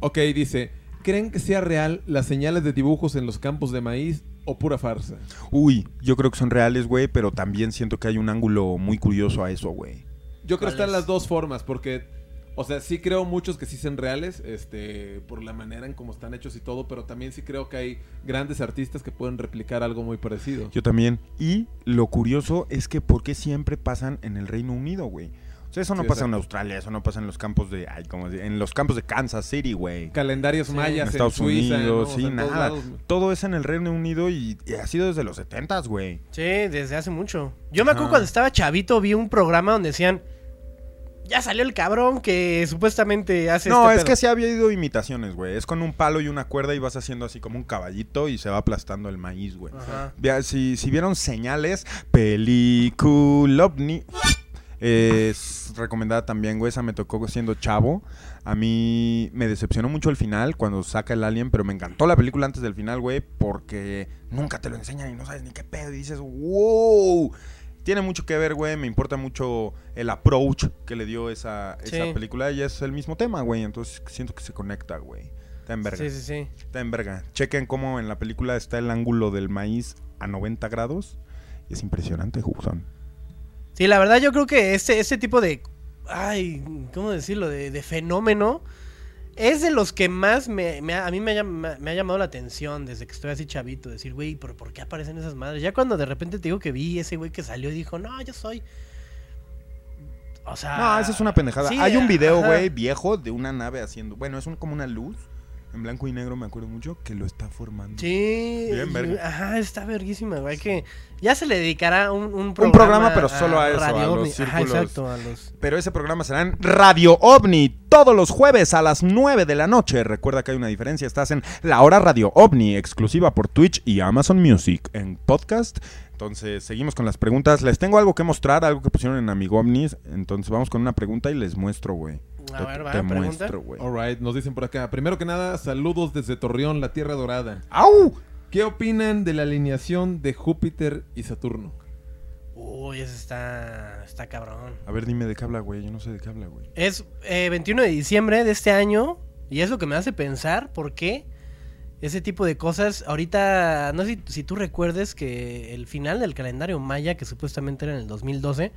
C: Ok, dice, ¿creen que sea real las señales de dibujos en los campos de maíz o pura farsa?
A: Uy, yo creo que son reales, güey, pero también siento que hay un ángulo muy curioso a eso, güey.
C: Yo creo que están las dos formas, porque, o sea, sí creo muchos que sí sean reales, este, por la manera en cómo están hechos y todo, pero también sí creo que hay grandes artistas que pueden replicar algo muy parecido.
A: Yo también. Y lo curioso es que ¿por qué siempre pasan en el Reino Unido, güey? O sea, eso no
C: Sí,
A: pasa en. Australia, eso no pasa en los campos de... Ay, como en los campos de Kansas City, güey.
C: Calendarios
B: Sí.
C: mayas
A: En
C: en,
A: Estados. Unidos,
C: O
A: sí,
C: en
A: nada.
C: lados.
A: Todo es en el Reino Unido y, y ha sido desde los 70 güey.
B: Sí, desde hace mucho. Yo me acuerdo cuando estaba chavito, vi un programa donde decían. Ya salió el cabrón que supuestamente hace
A: No,
B: este
A: es
B: pedo".
A: que sí había ido imitaciones, güey. Es con un palo y una cuerda y vas haciendo así como un caballito y se va aplastando el maíz, güey. Si, si vieron señales, película ovni. Es recomendada también, güey. Esa me tocó siendo chavo. A mí me decepcionó mucho el final cuando saca el alien, pero me encantó la película antes del final, güey, porque nunca te lo enseñan y no sabes ni qué pedo. Y dices, wow. Tiene mucho que ver, güey. Me importa mucho el approach que le dio esa, esa
B: Sí.
A: película. Y es el mismo tema, güey. Entonces siento que se conecta, güey. Está en verga.
B: Sí, sí, sí.
A: Está en verga. Chequen cómo en la película está el ángulo del maíz a 90 grados. Y es impresionante, Hudson.
B: Sí, la verdad yo creo que este, este tipo de... Ay, ¿cómo decirlo? De, de fenómeno Es de los que más me, a mí me ha, llam- me ha llamado la atención desde que estoy así chavito. Decir, güey, ¿pero por qué aparecen esas madres? Ya cuando de repente te digo que vi ese güey que salió y dijo, no, yo soy. O sea.
A: No, esa es una pendejada.
B: sí,
A: Hay un video, güey, viejo de una nave haciendo. Bueno, es un- como una luz en blanco y negro, me acuerdo mucho, que lo está formando.
B: Sí.
A: Bien, verga.
B: Ajá, está verguísima, güey. Que ya se le dedicará un, un programa.
A: Un programa, pero solo a eso, a
B: Radio
A: los
B: Ovni. Ajá, exacto, a los.
A: Pero ese programa será en Radio OVNI todos los jueves a las 9 de la noche. Recuerda que hay una diferencia. Estás en la hora Radio OVNI, exclusiva por Twitch y Amazon Music en podcast. Entonces, seguimos con las preguntas. Les tengo algo que mostrar, algo que pusieron en Amigo OVNIs. Entonces, vamos con una pregunta y les muestro, güey.
B: A
A: Te-
B: ver, va,
A: te
B: pregunta.
A: muestro, güey.
C: Alright, nos dicen por acá. Primero que nada, saludos desde Torreón, la Tierra Dorada.
A: ¡Au!
C: ¿Qué opinan de la alineación de Júpiter y Saturno?
B: Uy, ese está. Está cabrón.
A: A ver, dime de qué habla, güey. Yo no sé de qué habla, güey.
B: Es eh, 21 de diciembre de este año. Y es lo que me hace pensar por qué ese tipo de cosas. Ahorita, no sé si, si tú recuerdes que el final del calendario maya, que supuestamente era en el 2012,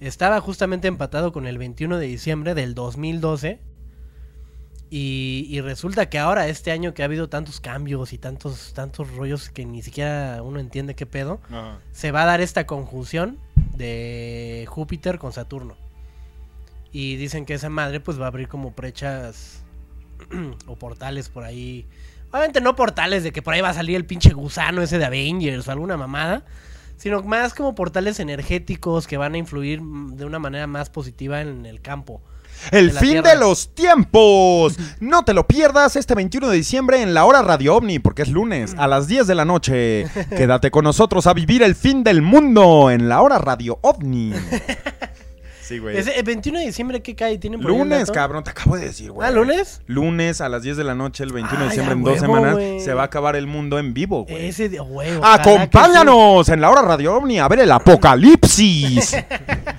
B: estaba justamente empatado con el 21 de diciembre del 2012. Y, y resulta que ahora, este año que ha habido tantos cambios y tantos, tantos rollos que ni siquiera uno entiende qué pedo, se va a dar esta conjunción de Júpiter con Saturno. Y dicen que esa madre pues va a abrir como brechas o portales por ahí. Obviamente no portales de que por ahí va a salir el pinche gusano ese de Avengers o alguna mamada. Sino más como portales energéticos que van a influir de una manera más positiva en el campo.
A: El
B: de
A: fin
B: Tierra.
A: de los tiempos. No te lo pierdas este 21 de diciembre en la hora Radio OVNI, porque es lunes a las 10 de la noche. Quédate con nosotros a vivir el fin del mundo en la hora Radio OVNI. Sí, güey.
B: Ese, ¿El 21 de diciembre qué cae? ¿Tienen por
A: Lunes, cabrón, te acabo de decir, güey.
B: ¿Ah, lunes?
A: Lunes a las 10 de la noche, el 21 de diciembre, en dos
B: huevo,
A: semanas,
B: güey.
A: se va a acabar el mundo en vivo, güey.
B: Ese de huevo.
A: ¡Acompáñanos en la hora Radio OVNI a ver el apocalipsis!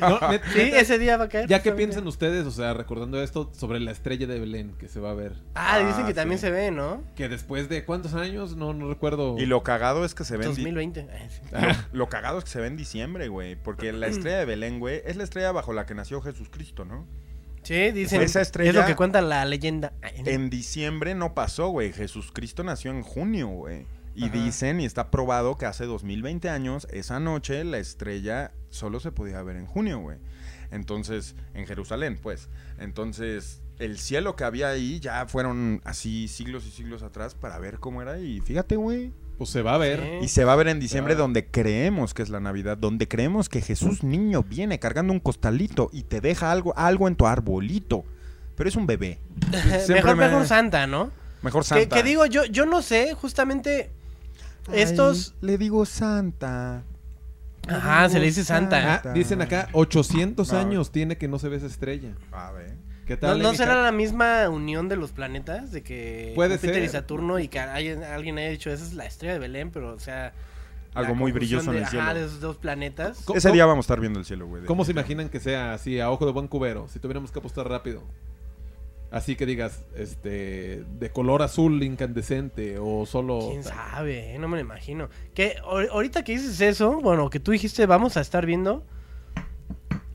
C: No,
B: Sí, ese día va a caer.
C: Ya que
B: justamente.
C: piensan ustedes, o sea, recordando esto sobre la estrella de Belén que se va a ver.
B: Ah, dicen
A: Ah,
B: que también
A: sí.
B: se ve, ¿no?
C: Que después de cuántos años, no, no recuerdo.
A: y lo cagado es que se ve en di-
B: 2020. Ay, sí.
A: Lo, lo cagado es que se ve en diciembre, güey. Porque la estrella de Belén, güey, es la estrella bajo la que nació Jesús Cristo, ¿no?
B: Sí, dicen.
A: Esa estrella-
B: Es lo que cuenta la leyenda.
A: En diciembre no pasó, güey. Jesús Cristo nació en junio, güey. Y
B: Ajá.
A: dicen, y está probado que hace 2020 años, esa noche, la estrella solo se podía ver en junio, güey. Entonces, en Jerusalén, pues. Entonces, el cielo que había ahí ya fueron así siglos y siglos atrás para ver cómo era. Y fíjate, güey.
C: Pues se va a ver.
B: Sí.
A: Y se va a ver en diciembre
C: Claro.
A: donde creemos que es la Navidad, donde creemos que Jesús niño viene cargando un costalito y te deja algo, algo en tu arbolito. Pero es un bebé.
B: Mejor,
A: me-
B: mejor Santa, ¿no?
A: Mejor
B: Que,
A: Santa.
B: que digo, yo, yo no sé, justamente.
A: Ay,
B: estos-
A: le digo Santa. Le
B: Ajá,
A: digo
B: se le dice Santa.
C: Ah, dicen acá, 800
A: No.
C: años tiene que no se ve esa estrella.
A: A ver.
C: ¿Qué
B: ¿No,
C: tal?
B: no será la misma unión de los planetas? De que
C: Puede
B: Júpiter y
C: ser.
B: Saturno y que alguien, alguien haya dicho, esa es la estrella de Belén, pero o sea...
A: Algo muy brilloso en
B: de,
A: el cielo.
B: Ajá, de esos dos planetas.
C: ¿Cómo-
A: Ese día vamos a estar viendo el cielo, güey.
C: ¿Cómo se imaginan que sea así, a ojo de buen cubero? Si tuviéramos que apostar rápido. Así que digas, este, de color azul incandescente o solo...
B: ¿Quién sabe? Eh, No me lo imagino. Que ahor- ahorita que dices eso, bueno, que tú dijiste vamos a estar viendo,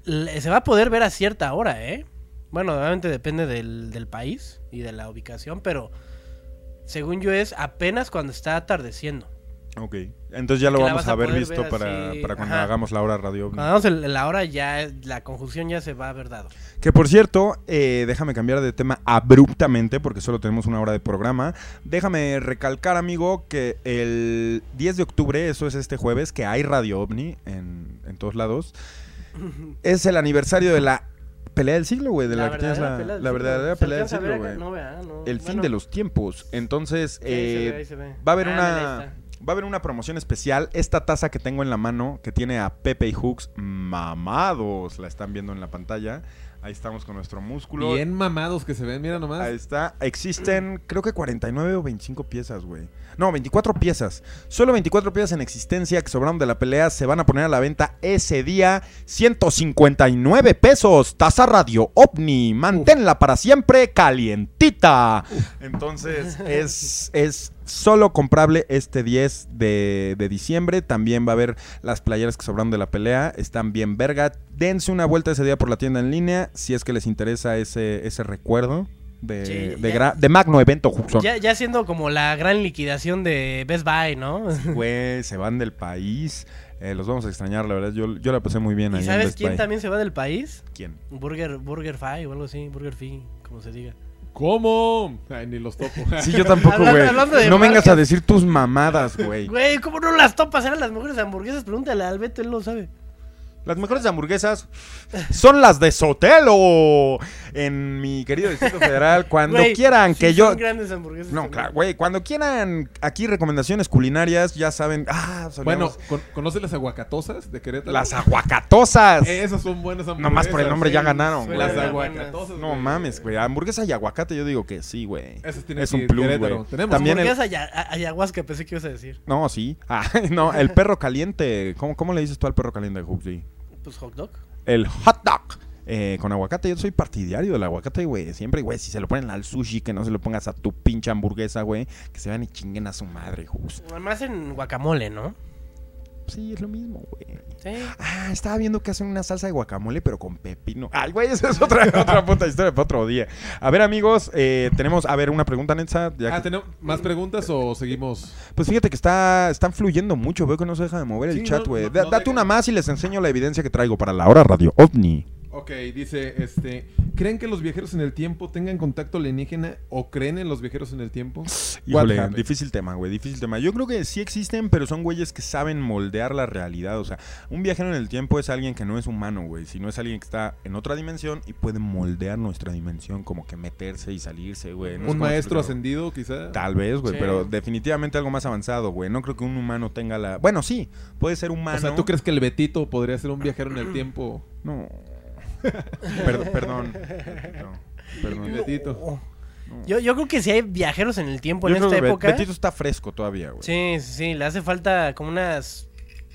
B: se va a poder ver a cierta hora, ¿eh? Bueno, obviamente depende del, del país y de la ubicación, pero según yo es apenas cuando está atardeciendo.
A: Ok. Entonces ya lo
B: la
A: vamos a haber visto
B: ver
A: para,
B: así,
A: para cuando
B: ajá.
A: hagamos la hora radio.
B: Cuando hagamos el- la hora ya, la conjunción ya se va a haber dado.
A: Que por cierto, eh, déjame cambiar de tema abruptamente porque solo tenemos una hora de programa. Déjame recalcar, amigo, que el 10 de octubre, eso es este jueves, que hay Radio OVNI en, en todos lados. Es el aniversario de la pelea del siglo, güey. De la, que tienes la,
B: pelea
A: la verdadera
B: ¿Se
A: pelea del siglo, güey.
B: No, ¿verdad? No.
A: El fin de los tiempos. Entonces,
B: sí, ahí se
A: eh,
B: ve, ahí se ve.
A: va a haber
B: Ah,
A: una... Va a haber una promoción especial. Esta taza que tengo en la mano, que tiene a Pepe y Hooks mamados, la están viendo en la pantalla. Ahí estamos con nuestro músculo.
C: Bien mamados que se ven, mira nomás.
A: Ahí está. Existen, creo que 49 o 25 piezas, güey. No, 24 piezas. Solo 24 piezas en existencia que sobraron de la pelea se van a poner a la venta ese día. 159 pesos. Taza Radio OVNI. Manténla para siempre calientita. Entonces, es, es solo comprable este 10 de, de diciembre. También va a haber las playeras que sobraron de la pelea. Están bien verga. Dense una vuelta ese día por la tienda en línea si es que les interesa ese, ese recuerdo. de,
B: Sí,
A: de,
B: ya-
A: gra- de magno evento, Huxon.
B: Ya, ya siendo como la gran liquidación de Best Buy, ¿no?
A: Güey, se van del país. Eh, los vamos a extrañar, la verdad. Yo, yo la pasé muy bien ahí
B: ¿Y
A: en
B: sabes
A: Best
B: quién
A: Buy.
B: también se va del país?
A: ¿Quién?
B: Burger, Burger Fi o algo así, Burger Fi, como se diga.
C: ¿Cómo? Ay, ni los topo.
A: Sí, yo tampoco, güey. No vengas a decir tus mamadas, güey.
B: Güey, ¿cómo no las topas? Eran las mejores hamburguesas. Pregúntale al Beto, él lo sabe.
A: Las mejores hamburguesas son las de Sotelo. En mi querido Distrito Federal. Cuando quieran
B: sí
A: que yo.
B: Son grandes hamburguesas.
A: No,
B: también.
A: claro, güey. Cuando quieran aquí recomendaciones culinarias, ya saben. Ah,
C: bueno,
A: solíamos-
C: ¿con- ¿conoces las aguacatosas de Querétaro?
A: las aguacatosas.
C: Esas son buenas hamburguesas.
A: Nomás por el nombre ya ganaron, güey.
C: Las aguacatosas.
A: No mames, güey. Hamburguesa y aguacate, yo digo que sí, güey.
C: Esas tienen
A: Es un plus, güey.
C: Tenemos
A: También el-
B: Hamburguesas aya- a- ayahuasca, pensé que ibas a decir.
A: No, sí. Ah, no, el perro caliente. ¿Cómo, cómo le dices tú al perro caliente, Huxley?
B: Pues hot dog.
A: El hot dog. Eh, con aguacate, yo soy partidario del aguacate, güey. Siempre, güey, si se lo ponen al sushi, que no se lo pongas a tu pinche hamburguesa, güey. Que se van y chinguen a su madre, Hux.
B: Además en guacamole, ¿no?
A: Sí, es lo mismo, güey.
B: Sí.
A: Ah, estaba viendo que hacen una salsa de guacamole, pero con pepino. Ay, güey, esa es otra, otra puta historia para otro día. A ver, amigos, eh, tenemos, a ver, una pregunta, Netza. ya
C: Ah,
A: que-
C: ¿tenemos más preguntas o seguimos?
A: Pues fíjate que está, están fluyendo mucho, veo que no se deja de mover el chat, güey.
C: no-
A: Da-
C: no
A: date una más y les enseño la evidencia que traigo para la hora radio OVNI.
C: Ok, dice, este, ¿creen que los viajeros en el tiempo tengan contacto alienígena o creen en los viajeros en el tiempo?
A: Híjole, difícil tema, güey, difícil tema. Yo creo que sí existen, pero son güeyes que saben moldear la realidad. O sea, un viajero en el tiempo es alguien que no es humano, güey, sino es alguien que está en otra dimensión y puede moldear nuestra dimensión, como que meterse y salirse, güey. No
C: ¿Un maestro ascendido, quizá?
A: Tal vez, güey,
B: Sí.
A: pero definitivamente algo más avanzado, güey. No creo que un humano tenga la... Bueno, sí, puede ser humano.
C: O sea, ¿tú crees que el Betito podría ser un viajero en el tiempo?
A: No. Perdón, perdón. No, perdón.
C: Betito.
B: Yo, yo creo que si hay viajeros en el tiempo
A: Yo
B: en esta época.
A: Betito está fresco todavía, güey.
B: Sí, sí, sí, le hace falta como unas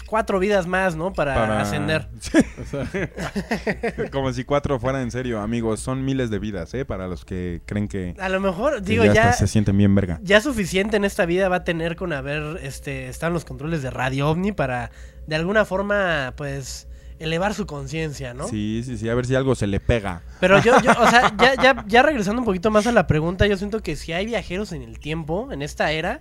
B: cuatro vidas más, ¿no? Para, ascender.
C: O sea,
A: Como si cuatro fueran en serio, amigos. Son miles de vidas, ¿eh? Para los que creen que,
B: A lo mejor, digo,
A: ya,
B: ya,
A: se sienten bien verga.
B: ya suficiente en esta vida va a tener con haber, este, están los controles de Radio OVNI para, de alguna forma, pues, elevar su conciencia, ¿no?
A: Sí, sí, sí. A ver si algo se le pega.
B: Pero yo, yo, o sea, ya, ya, ya regresando un poquito más a la pregunta, yo siento que si hay viajeros en el tiempo, en esta era,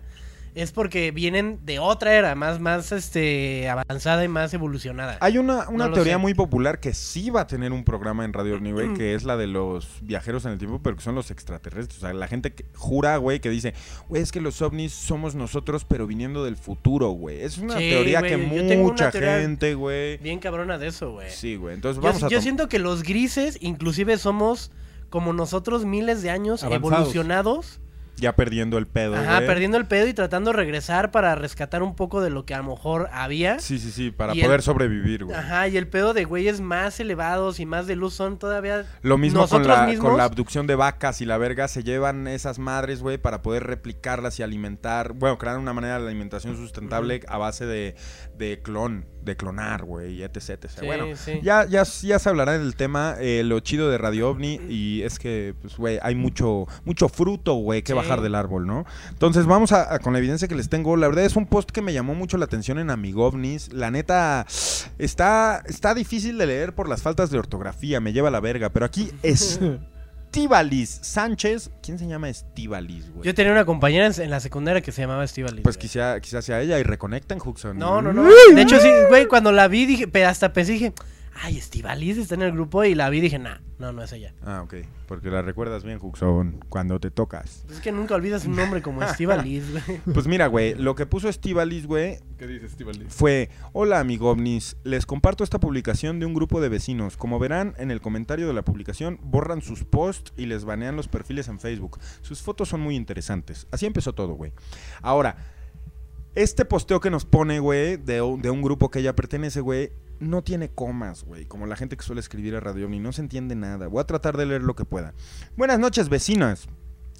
B: es porque vienen de otra era, más, más, este, avanzada y más evolucionada.
A: Hay una, una
B: No
A: teoría muy popular que sí va a tener un programa en Radio güey, que es la de los viajeros en el tiempo, pero que son los extraterrestres. O sea, la gente que jura, güey, que dice, güey, es que los ovnis somos nosotros, pero viniendo del futuro, güey. Es una
B: Sí,
A: teoría que
B: yo
A: mucha gente, güey.
B: Bien cabrona de eso, güey.
A: Sí, güey. Entonces
B: Yo,
A: vamos a
B: yo siento que los grises, inclusive somos como nosotros miles de años
C: Avanzados.
B: evolucionados.
A: Ya perdiendo el pedo,
B: Ajá,
A: güey.
B: perdiendo el pedo y tratando de regresar para rescatar un poco de lo que a lo mejor había.
A: Sí, sí, sí, para
B: Y el-
A: poder sobrevivir, güey.
B: Ajá, y el pedo de güeyes más elevados y más de luz son todavía
A: Lo mismo con la,
B: mismos.
A: con la abducción de vacas y la verga. Se llevan esas madres, güey, para poder replicarlas y alimentar. Bueno, crear una manera de alimentación sustentable a base de, de clon, de clonar, güey, y etc, etc.
B: Sí,
A: bueno,
B: sí.
A: ya, ya, ya se hablará del tema. eh, lo chido de Radio OVNI y es que, pues, güey, hay mucho, mucho fruto, güey, que
B: Sí.
A: Bajar del árbol, ¿no? Entonces, vamos a, a- con la evidencia que les tengo. La verdad es un post que me llamó mucho la atención en Amigovnis. La neta, está, está difícil de leer por las faltas de ortografía. Me lleva a la verga. Pero aquí es Estivalis Sánchez. ¿Quién se llama Estivalis, güey?
B: Yo tenía una compañera en, la secundaria que se llamaba Estivali.
A: Pues quizá, quizás sea ella y reconectan, Huxon.
B: No, no, no. De hecho, sí, güey, cuando la vi, dije, hasta pensé, dije, ay, Estivalis está en el grupo y la vi, dije, nah, no, no es ella.
A: Ah, ok. Porque la recuerdas bien, Huxon, cuando te tocas.
B: Es que nunca olvidas un nombre como Estivalis, güey.
A: Pues mira, güey, lo que puso Estivalis, güey,
C: ¿Qué dices, Estivali?
A: fue, hola amigovnis, les comparto esta publicación de un grupo de vecinos. Como verán en el comentario de la publicación, borran sus posts y les banean los perfiles en Facebook. Sus fotos son muy interesantes. Así empezó todo, güey. Ahora, este posteo que nos pone, güey, de, un- de un grupo que ella pertenece, güey, no tiene comas, güey. Como la gente que suele escribir a Radio Omni, no se entiende nada. Voy a tratar de leer lo que pueda. Buenas noches, vecinas.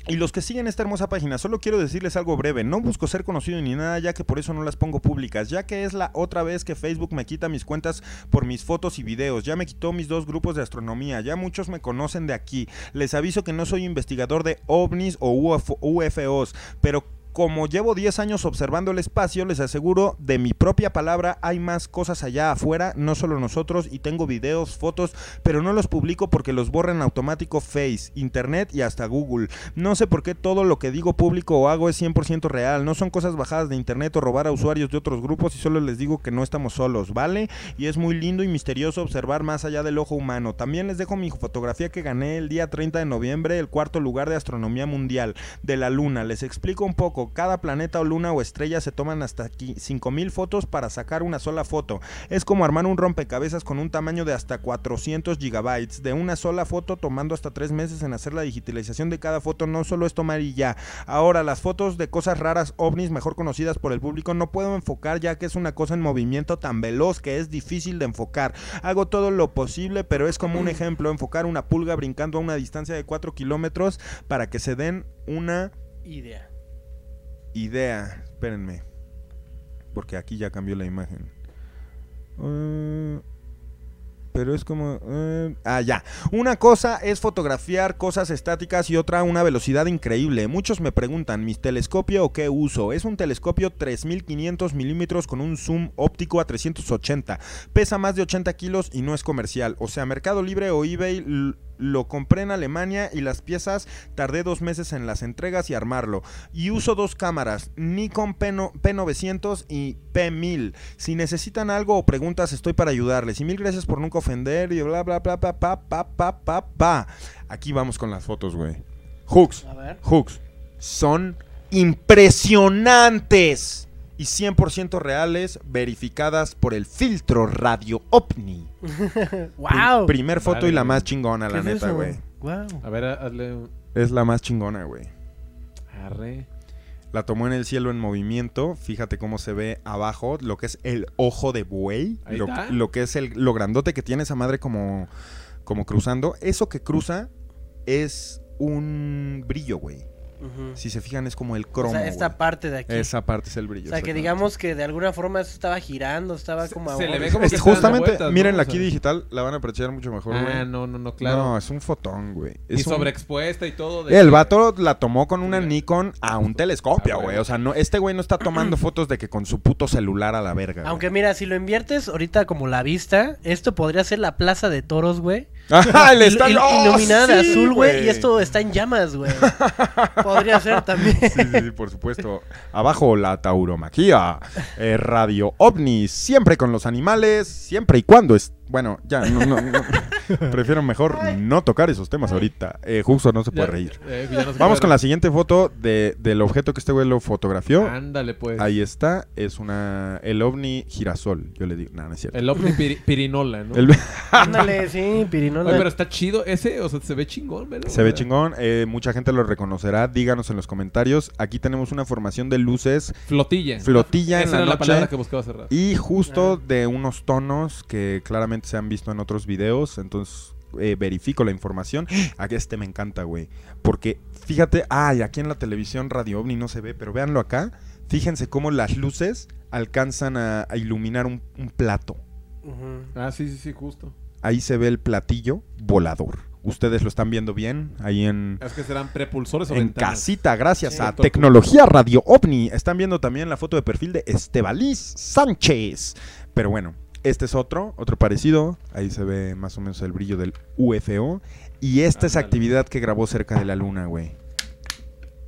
A: Y los que siguen esta hermosa página, solo quiero decirles algo breve. No busco ser conocido ni nada, ya que por eso no las pongo públicas. Ya que es la otra vez que Facebook me quita mis cuentas por mis fotos y videos. Ya me quitó mis dos grupos de astronomía. Ya muchos me conocen de aquí. Les aviso que no soy investigador de ovnis o UFO UFOs, pero Como llevo 10 años observando el espacio, les aseguro de mi propia palabra, hay más cosas allá afuera, no solo nosotros, y tengo videos, fotos, pero no los publico porque los borra en automático Face, Internet y hasta Google. No sé por qué todo lo que digo público o hago es 100% real, no son cosas bajadas de Internet o robar a usuarios de otros grupos y solo les digo que no estamos solos, ¿vale? Y es muy lindo y misterioso observar más allá del ojo humano. También les dejo mi fotografía que gané el día 30 de noviembre, el cuarto lugar de astronomía mundial de la luna. Les explico un poco, cada planeta o luna o estrella se toman hasta aquí 5000 fotos para sacar una sola foto. Es como armar un rompecabezas con un tamaño de hasta 400 gigabytes. De una sola foto tomando hasta 3 meses en hacer la digitalización de cada foto no solo es tomar y ya. Ahora, las fotos de cosas raras, ovnis mejor conocidas por el público, no puedo enfocar ya que es una cosa en movimiento tan veloz que es difícil de enfocar. Hago todo lo posible, pero es como un ejemplo, enfocar una pulga brincando a una distancia de 4 kilómetros para que se den una
B: Idea.
A: Idea. Espérenme. Porque aquí ya cambió la imagen. Uh, pero es como... uh, ah, ya. Una cosa es fotografiar cosas estáticas y otra una velocidad increíble. Muchos me preguntan, ¿mi telescopio o qué uso? Es un telescopio 3500 milímetros con un zoom óptico a 380. Pesa más de 80 kilos y no es comercial. O sea, Mercado Libre o eBay lo compré en Alemania y las piezas tardé dos meses en las entregas y armarlo. Y uso dos cámaras, Nikon P9 P900 y P1000. Si necesitan algo o preguntas, estoy para ayudarles. Y mil gracias por nunca ofender y bla bla bla pa pa pa pa pa pa. Aquí vamos con las fotos, güey. Hooks, hooks. Son impresionantes y 100% reales, verificadas por el filtro Radio OVNI.
B: ¡Wow!
A: Primer foto
C: Vale,
A: y la más chingona, la neta, güey.
B: ¡Wow!
C: A ver, hazle.
A: Es la más chingona, güey.
C: Arre.
A: La tomó en el cielo en movimiento. Fíjate cómo se ve abajo lo que es el ojo de buey.
C: Ahí
A: Lo,
C: está.
A: lo que es el, lo grandote que tiene esa madre como, como cruzando. Eso que cruza es un brillo, güey. Si se fijan, es como el
B: O
A: cromo.
B: sea, esta
A: güey.
B: parte de aquí.
A: Esa parte es el brillo.
B: o sea, que digamos que de alguna forma eso estaba girando, estaba como...
C: se
B: a-
C: le ve como que
A: justamente,
C: vueltas, ¿no?
A: mírenla
C: O sea.
A: aquí digital, la van a apreciar mucho mejor, güey.
C: Ah, no, no, no, claro.
A: No, es un fotón, güey.
C: y sobreexpuesta y todo. de
A: El
C: que-
A: vato la tomó con una
C: Sí.
A: Nikon a un telescopio,
C: Ah,
A: güey. O sea, no, este güey no está tomando fotos de que con su puto celular a la verga. güey.
B: Aunque mira, si lo inviertes ahorita como la vista, esto podría ser la plaza de toros, güey.
A: El estadio.
B: il-
A: ¡Oh,
B: iluminada de
A: sí,
B: azul, güey, y esto está en llamas, güey. podría ser también.
A: Sí, sí, sí, por supuesto. Abajo la tauromaquia. Eh, Radio OVNI. Siempre con los animales. Siempre y cuando es. Bueno, ya, no, no, no. Prefiero mejor no tocar esos temas ahorita. Eh, Justo no se puede
C: Ya-
A: reír.
C: eh, no se
A: Vamos
C: puede
A: con la siguiente foto de, del objeto que este güey lo fotografió.
C: Ándale, pues.
A: Ahí está. Es una. El ovni girasol. Yo le digo. No, no es cierto.
C: El ovni piri- pirinola, ¿no?
A: El-
B: Ándale, sí, pirinola.
C: Oye, pero está chido ese, o sea, se ve chingón, ¿verdad?
A: Se ve chingón, eh, mucha gente lo reconocerá, díganos en los comentarios. Aquí tenemos una formación de luces
C: Flotilla.
A: Flotilla en
C: Esa
A: la
C: era la
A: noche.
C: palabra que buscaba rato.
A: y justo de unos tonos que claramente se han visto en otros videos. Entonces eh, verifico la información. Aquí este me encanta, güey. Porque fíjate, ay, aquí en la televisión Radio OVNI no se ve, pero véanlo acá. Fíjense cómo las luces alcanzan a, a iluminar un, un plato.
C: Ah, sí, sí, sí, justo.
A: Ahí se ve el platillo volador. Ustedes lo están viendo bien ahí en,
C: Es que serán prepulsores o
A: en
C: ventanas.
A: casita, gracias
C: Sí,
A: a
C: doctor
A: Tecnología Radio OVNI. Están viendo también la foto de perfil de Estebaliz Sánchez. Pero bueno, este es otro, otro parecido. Ahí se ve más o menos el brillo del UFO. Y esta es actividad que grabó cerca de la luna, güey.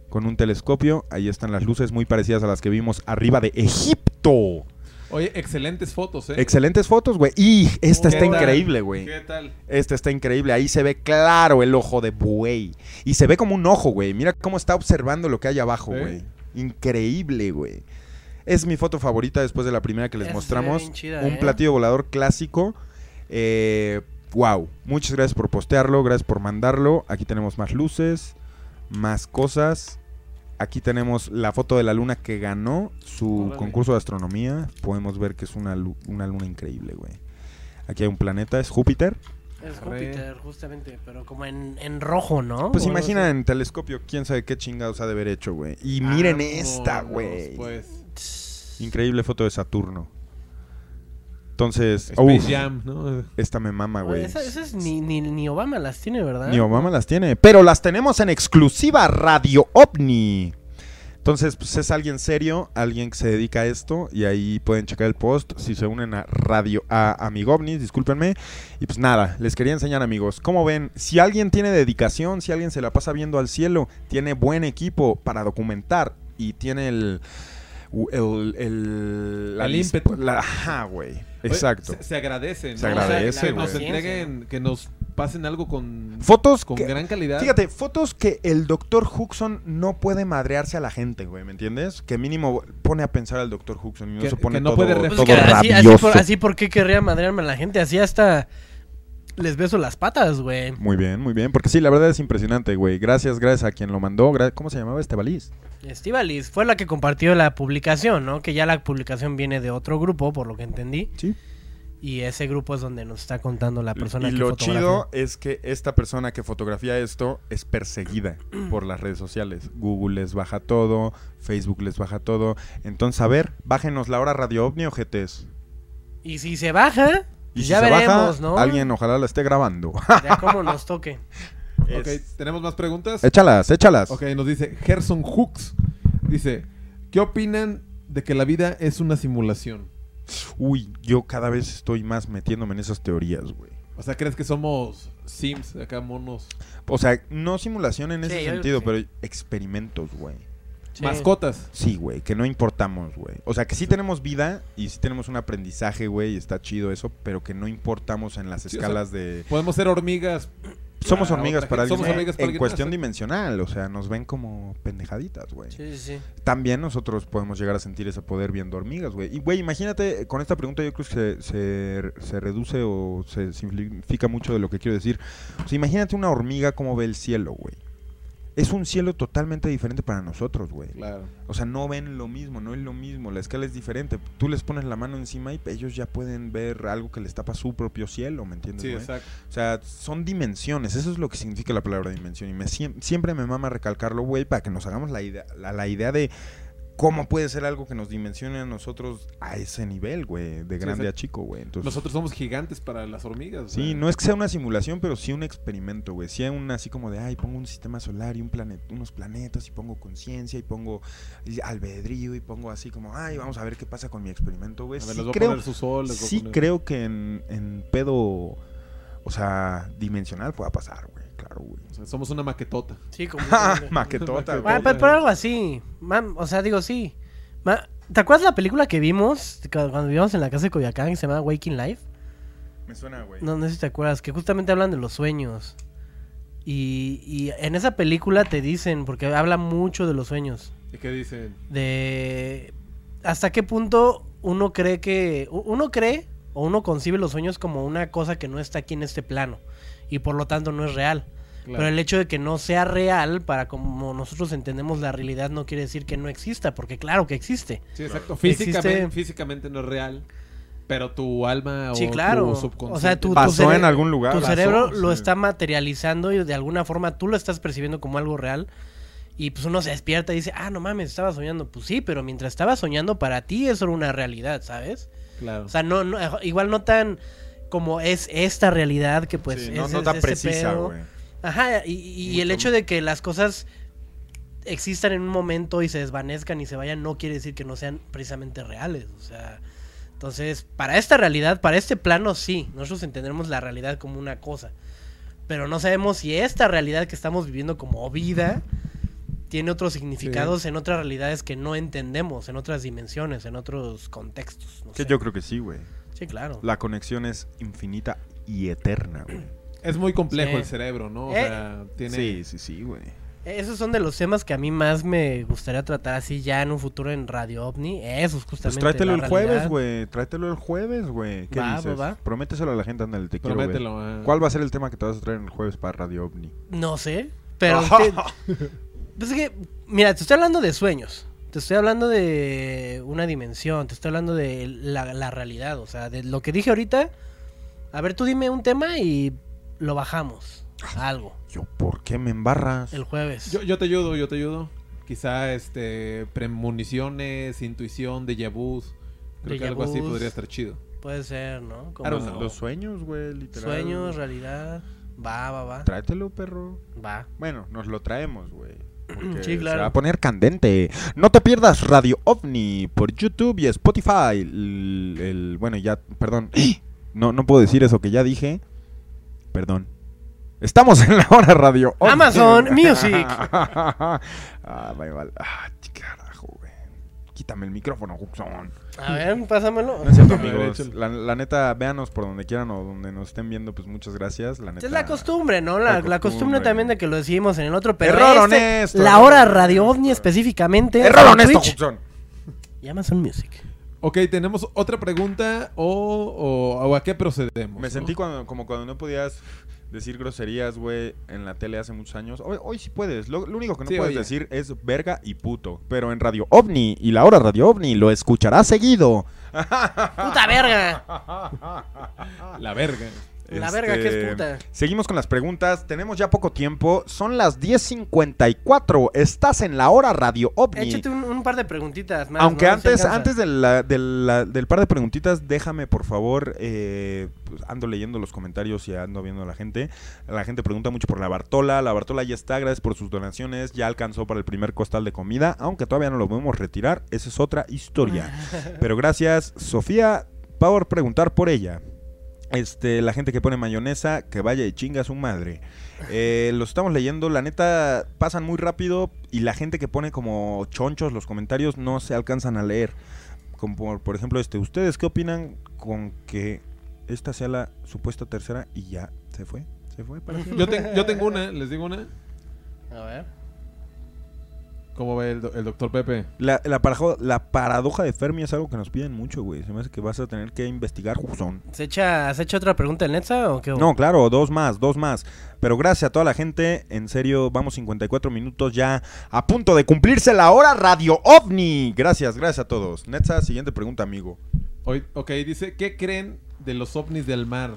A: Con un telescopio, ahí están las luces muy parecidas a las que vimos arriba de Egipto.
C: Oye, excelentes fotos, ¿eh?
A: Excelentes fotos, güey. Y esta
C: ¿Qué
A: está
C: tal?
A: increíble, güey.
C: ¿Qué tal?
A: Este está increíble. Ahí se ve claro el ojo de buey. Y se ve como un ojo, güey. Mira cómo está observando lo que hay abajo,
C: ¿Eh?
A: güey. Increíble, güey. Es mi foto favorita después de la primera que les mostramos.
B: bien chida,
A: un
B: ¿eh?
A: platillo volador clásico. Eh, wow. Muchas gracias por postearlo. Gracias por mandarlo. Aquí tenemos más luces. Más cosas. Aquí tenemos la foto de la luna que ganó su
C: Órale.
A: concurso de astronomía. Podemos ver que es una, lu- una luna increíble, güey. Aquí hay un planeta, es Júpiter.
B: Es
C: Arre.
B: Júpiter, justamente, pero como en, en rojo, ¿no?
A: Pues imagina en telescopio, quién sabe qué chingados ha de haber hecho, güey. Y miren
C: Vámonos,
A: esta, güey.
C: Pues,
A: Increíble foto de Saturno. Entonces,
C: Space
A: uf,
C: Jam, ¿no?
A: esta me mama, güey.
B: esa- esas ni, ni, ni Obama las tiene, ¿verdad?
A: Ni Obama las tiene, pero las tenemos en exclusiva Radio OVNI. Entonces, pues es alguien serio, alguien que se dedica a esto y ahí pueden checar el post si se unen a Radio a Amigovnis, discúlpenme. Y pues nada, les quería enseñar amigos, ¿cómo ven? Si alguien tiene dedicación, si alguien se la pasa viendo al cielo, tiene buen equipo para documentar y tiene el el, el, la
C: El ímpetu.
A: la- ajá, güey. Exacto.
C: Se, se agradece, ¿no?
A: Se agradece,
C: que nos entreguen, que nos pasen algo con,
A: Fotos
C: con
A: que-
C: gran calidad.
A: Fíjate, fotos que el doctor Huxon no puede madrearse a la gente, güey, ¿me entiendes? Que mínimo pone a pensar al doctor Huxon y no
C: Que-
A: se pone
C: que no
A: todo,
C: puede
B: Pues
A: todo
B: que así, así, por, así por qué querría madrearme a la gente. Así hasta les beso las patas, güey.
A: Muy bien, muy bien. Porque sí, la verdad es impresionante, güey. Gracias, gracias a quien lo mandó. ¿Cómo se llamaba este baliz?
B: Estivalis fue la que compartió la publicación, ¿no? Que ya la publicación viene de otro grupo, por lo que entendí.
A: Sí.
B: Y ese grupo es donde nos está contando la persona
A: y
B: que
A: lo
B: fotografía.
A: chido es que esta persona que fotografía esto es perseguida por las redes sociales. Google les baja todo, Facebook les baja todo. Entonces, a ver, bájenos la hora Radio OVNI o GTs.
B: Y si se baja,
A: Y si
B: ya
A: se
B: veremos,
A: baja,
B: ¿no?
A: alguien ojalá la esté grabando.
B: Ya como nos toque.
C: Ok, ¿tenemos más preguntas?
A: échalas, échalas.
C: Ok, nos dice Gerson Hooks. Dice, ¿qué opinan de que la vida es una simulación?
A: Uy, yo cada vez estoy más metiéndome en esas teorías, güey.
C: O sea, ¿crees que somos Sims, acá monos?
A: O sea, no simulación en
B: Sí,
A: ese
B: yo-
A: sentido,
B: sí.
A: pero experimentos, güey.
B: Sí.
C: Mascotas.
A: Sí, güey, que no importamos, güey. O sea, que sí tenemos vida y sí tenemos un aprendizaje, güey, y está chido eso, pero que no importamos en las
C: Sí, o sea,
A: escalas de...
C: Podemos ser hormigas.
A: Somos hormigas para alguien
C: Somos hormigas para
A: en cuestión dimensional, o sea, nos ven como pendejaditas, güey.
B: Sí, sí, sí.
A: También nosotros podemos llegar a sentir ese poder viendo hormigas, güey. Y, güey, imagínate, con esta pregunta yo creo que se, se, se reduce o se simplifica mucho de lo que quiero decir. O sea, imagínate una hormiga como ve el cielo, güey. Es un cielo totalmente diferente para nosotros, güey.
C: Claro.
A: O sea, no ven lo mismo, no es lo mismo, la escala es diferente. Tú les pones la mano encima y ellos ya pueden ver algo que les tapa su propio cielo, ¿me entiendes?
C: Sí,
A: güey?
C: exacto.
A: O sea, son dimensiones, eso es lo que significa la palabra dimensión. Y me, siem- siempre me mama recalcarlo, güey, para que nos hagamos la idea, la, la idea de cómo puede ser algo que nos dimensione a nosotros a ese nivel, güey, de grande a chico, güey. Entonces,
C: Nosotros somos gigantes para las hormigas.
A: Sí, no es que sea una simulación, pero sí un experimento, güey. Sí un así como de, ay, pongo un sistema solar y un planeta, unos planetas y pongo conciencia y pongo albedrío y pongo así como, ay, vamos a ver qué pasa con mi experimento, güey.
C: A ver,
A: Sí
C: les voy a
A: creo,
C: poner su sol. les voy a
A: sí
C: poner-
A: creo que en, en pedo, o sea, dimensional pueda pasar, güey. Claro, güey.
C: O sea, somos una maquetota.
B: Sí, como...
A: Maquetota, güey.
B: Pero, pero algo así. O sea, digo, sí. ¿Te acuerdas la película que vimos cu- cuando vivíamos en la casa de Coyoacán que se llama Waking Life?
A: Me suena, güey.
B: No, no sé si te acuerdas, que justamente hablan de los sueños. Y, y en esa película te dicen, porque habla mucho de los sueños,
C: ¿Y qué dicen?
B: de hasta qué punto uno cree que, uno cree o uno concibe los sueños como una cosa que no está aquí en este plano y por lo tanto no es real.
C: Claro.
B: Pero el hecho de que no sea real, para como nosotros entendemos la realidad, no quiere decir que no exista, porque claro que existe.
C: Sí, exacto.
B: Existe-
C: Físicamente, físicamente no es real. Pero tu alma
B: Sí,
C: o
B: claro.
C: tu subconsciente.
B: O sea, tu, tu
A: Pasó en algún lugar.
B: Tu
A: Pasó,
B: cerebro lo
A: sí.
B: está materializando y de alguna forma tú lo estás percibiendo como algo real. Y pues uno se despierta y dice, ah, no mames, estaba soñando. Pues sí, pero mientras estaba soñando, para ti eso era una realidad, ¿sabes?
C: Claro.
B: O sea, no, no igual no tan como es esta realidad que pues
A: Sí,
B: es,
A: no, no
B: es
A: tan
B: ese
A: precisa, güey.
B: Ajá, y, y el hecho de que las cosas existan en un momento y se desvanezcan y se vayan no quiere decir que no sean precisamente reales. O sea, entonces, para esta realidad, para este plano, sí, nosotros entendemos la realidad como una cosa. Pero no sabemos si esta realidad que estamos viviendo como vida tiene otros significados en otras realidades que no entendemos, en otras dimensiones, en otros contextos. no
A: Que
B: sé.
A: yo creo que sí, güey.
B: Sí, claro.
A: La conexión es infinita y eterna, güey.
C: Es muy complejo
B: Sí.
C: el cerebro, ¿no? O
B: Eh.
C: sea, tiene...
A: Sí, sí, sí, güey.
B: Esos son de los temas que a mí más me gustaría tratar así ya en un futuro en Radio OVNI. Esos
A: Pues
B: justamente.
A: tráetelo
B: la
A: el jueves, güey. Tráetelo el jueves, güey. ¿Qué
B: Va,
A: dices?
B: va, va.
A: Prométeselo a la gente, ándale, te quiero ver.
C: Promételo. ah.
A: ¿Cuál va a ser el tema que te vas a traer el jueves para Radio OVNI?
B: No sé, pero... te- pues es que, mira, te estoy hablando de sueños. Te estoy hablando de una dimensión. Te estoy hablando de la, la realidad. O sea, de lo que dije ahorita. A ver, tú dime un tema y lo bajamos. a Algo.
A: Yo, ¿por qué me embarras?
B: El jueves.
C: Yo, yo te ayudo, yo te ayudo. Quizá este premoniciones, intuición, déjà vus. Creo que algo así podría estar chido.
B: Puede ser, ¿no? Como
C: don't
A: Los, sueños, güey, literal.
B: sueños, realidad. Va, va, va.
A: Tráetelo, perro.
B: Va.
A: Bueno, nos lo traemos, güey. porque
B: Sí, claro.
A: se va a poner candente. No te pierdas Radio OVNI por YouTube y Spotify. El, el- bueno, ya, perdón. No, no puedo decir eso que ya dije. Perdón. Estamos en la hora Radio OVNI.
B: Amazon Music.
A: ah, vaya, vale. Ah, carajo, güey. Quítame el micrófono, Huxon.
B: A ver, pásamelo.
A: No es cierto, amigos. La, la neta, véanos por donde quieran o donde nos estén viendo, pues muchas gracias. La neta,
B: Es la costumbre, ¿no?
A: La
B: La, la
A: costumbre.
B: costumbre también de que lo decimos en el otro, pero
A: Error
B: este,
A: honesto,
B: la hora. Radio OVNI específicamente.
A: Error honesto, Huxon.
B: y Amazon Music.
C: Ok, tenemos otra pregunta o, o- o a qué procedemos.
A: Me
C: ¿no?
A: sentí cuando, como cuando no podías decir groserías, güey, en la tele hace muchos años. Hoy, hoy sí puedes. Lo, lo único que no
C: Sí,
A: puedes
C: oye.
A: decir es verga y puto. Pero en Radio OVNI y la hora Radio OVNI lo escucharás seguido.
B: ¡Puta verga!
C: La verga.
B: La verga que es
A: Este,
B: puta.
A: Seguimos con las preguntas. Tenemos ya poco tiempo. Son las 10.54. Estás en la hora Radio OVNI.
B: Échate un, un par de preguntitas más.
A: Aunque antes, antes de la- de la- del par de preguntitas, déjame por favor, eh, pues, ando leyendo los comentarios y ando viendo a la gente. La gente pregunta mucho por la Bartola. La Bartola ya está, gracias por sus donaciones. Ya alcanzó para el primer costal de comida, aunque todavía no lo podemos retirar. Esa es otra historia. Pero gracias, Sofía, por preguntar por ella. Este, la gente que pone mayonesa, que vaya y chinga a su madre. Eh, los estamos leyendo, la neta pasan muy rápido y la gente que pone como chonchos los comentarios no se alcanzan a leer. Como por, por ejemplo este, ¿ustedes qué opinan con que esta sea la supuesta tercera y ya se fue? ¿Se fue? para?
C: Yo, te- yo tengo una, les digo una.
B: A ver.
C: ¿Cómo ve el, do- el doctor Pepe?
A: La, la, parajo- la paradoja de Fermi es algo que nos piden mucho, güey. Se me hace que vas a tener que investigar, Juzón.
B: ¿Se echa, ¿Has hecho otra pregunta en Netza o qué?
A: No, claro, dos más, dos más. Pero gracias a toda la gente. En serio, vamos 54 minutos ya a punto de cumplirse la hora Radio OVNI. Gracias, gracias a todos. Netza, siguiente pregunta, amigo.
C: Hoy, ok, dice, ¿qué creen de los ovnis del mar?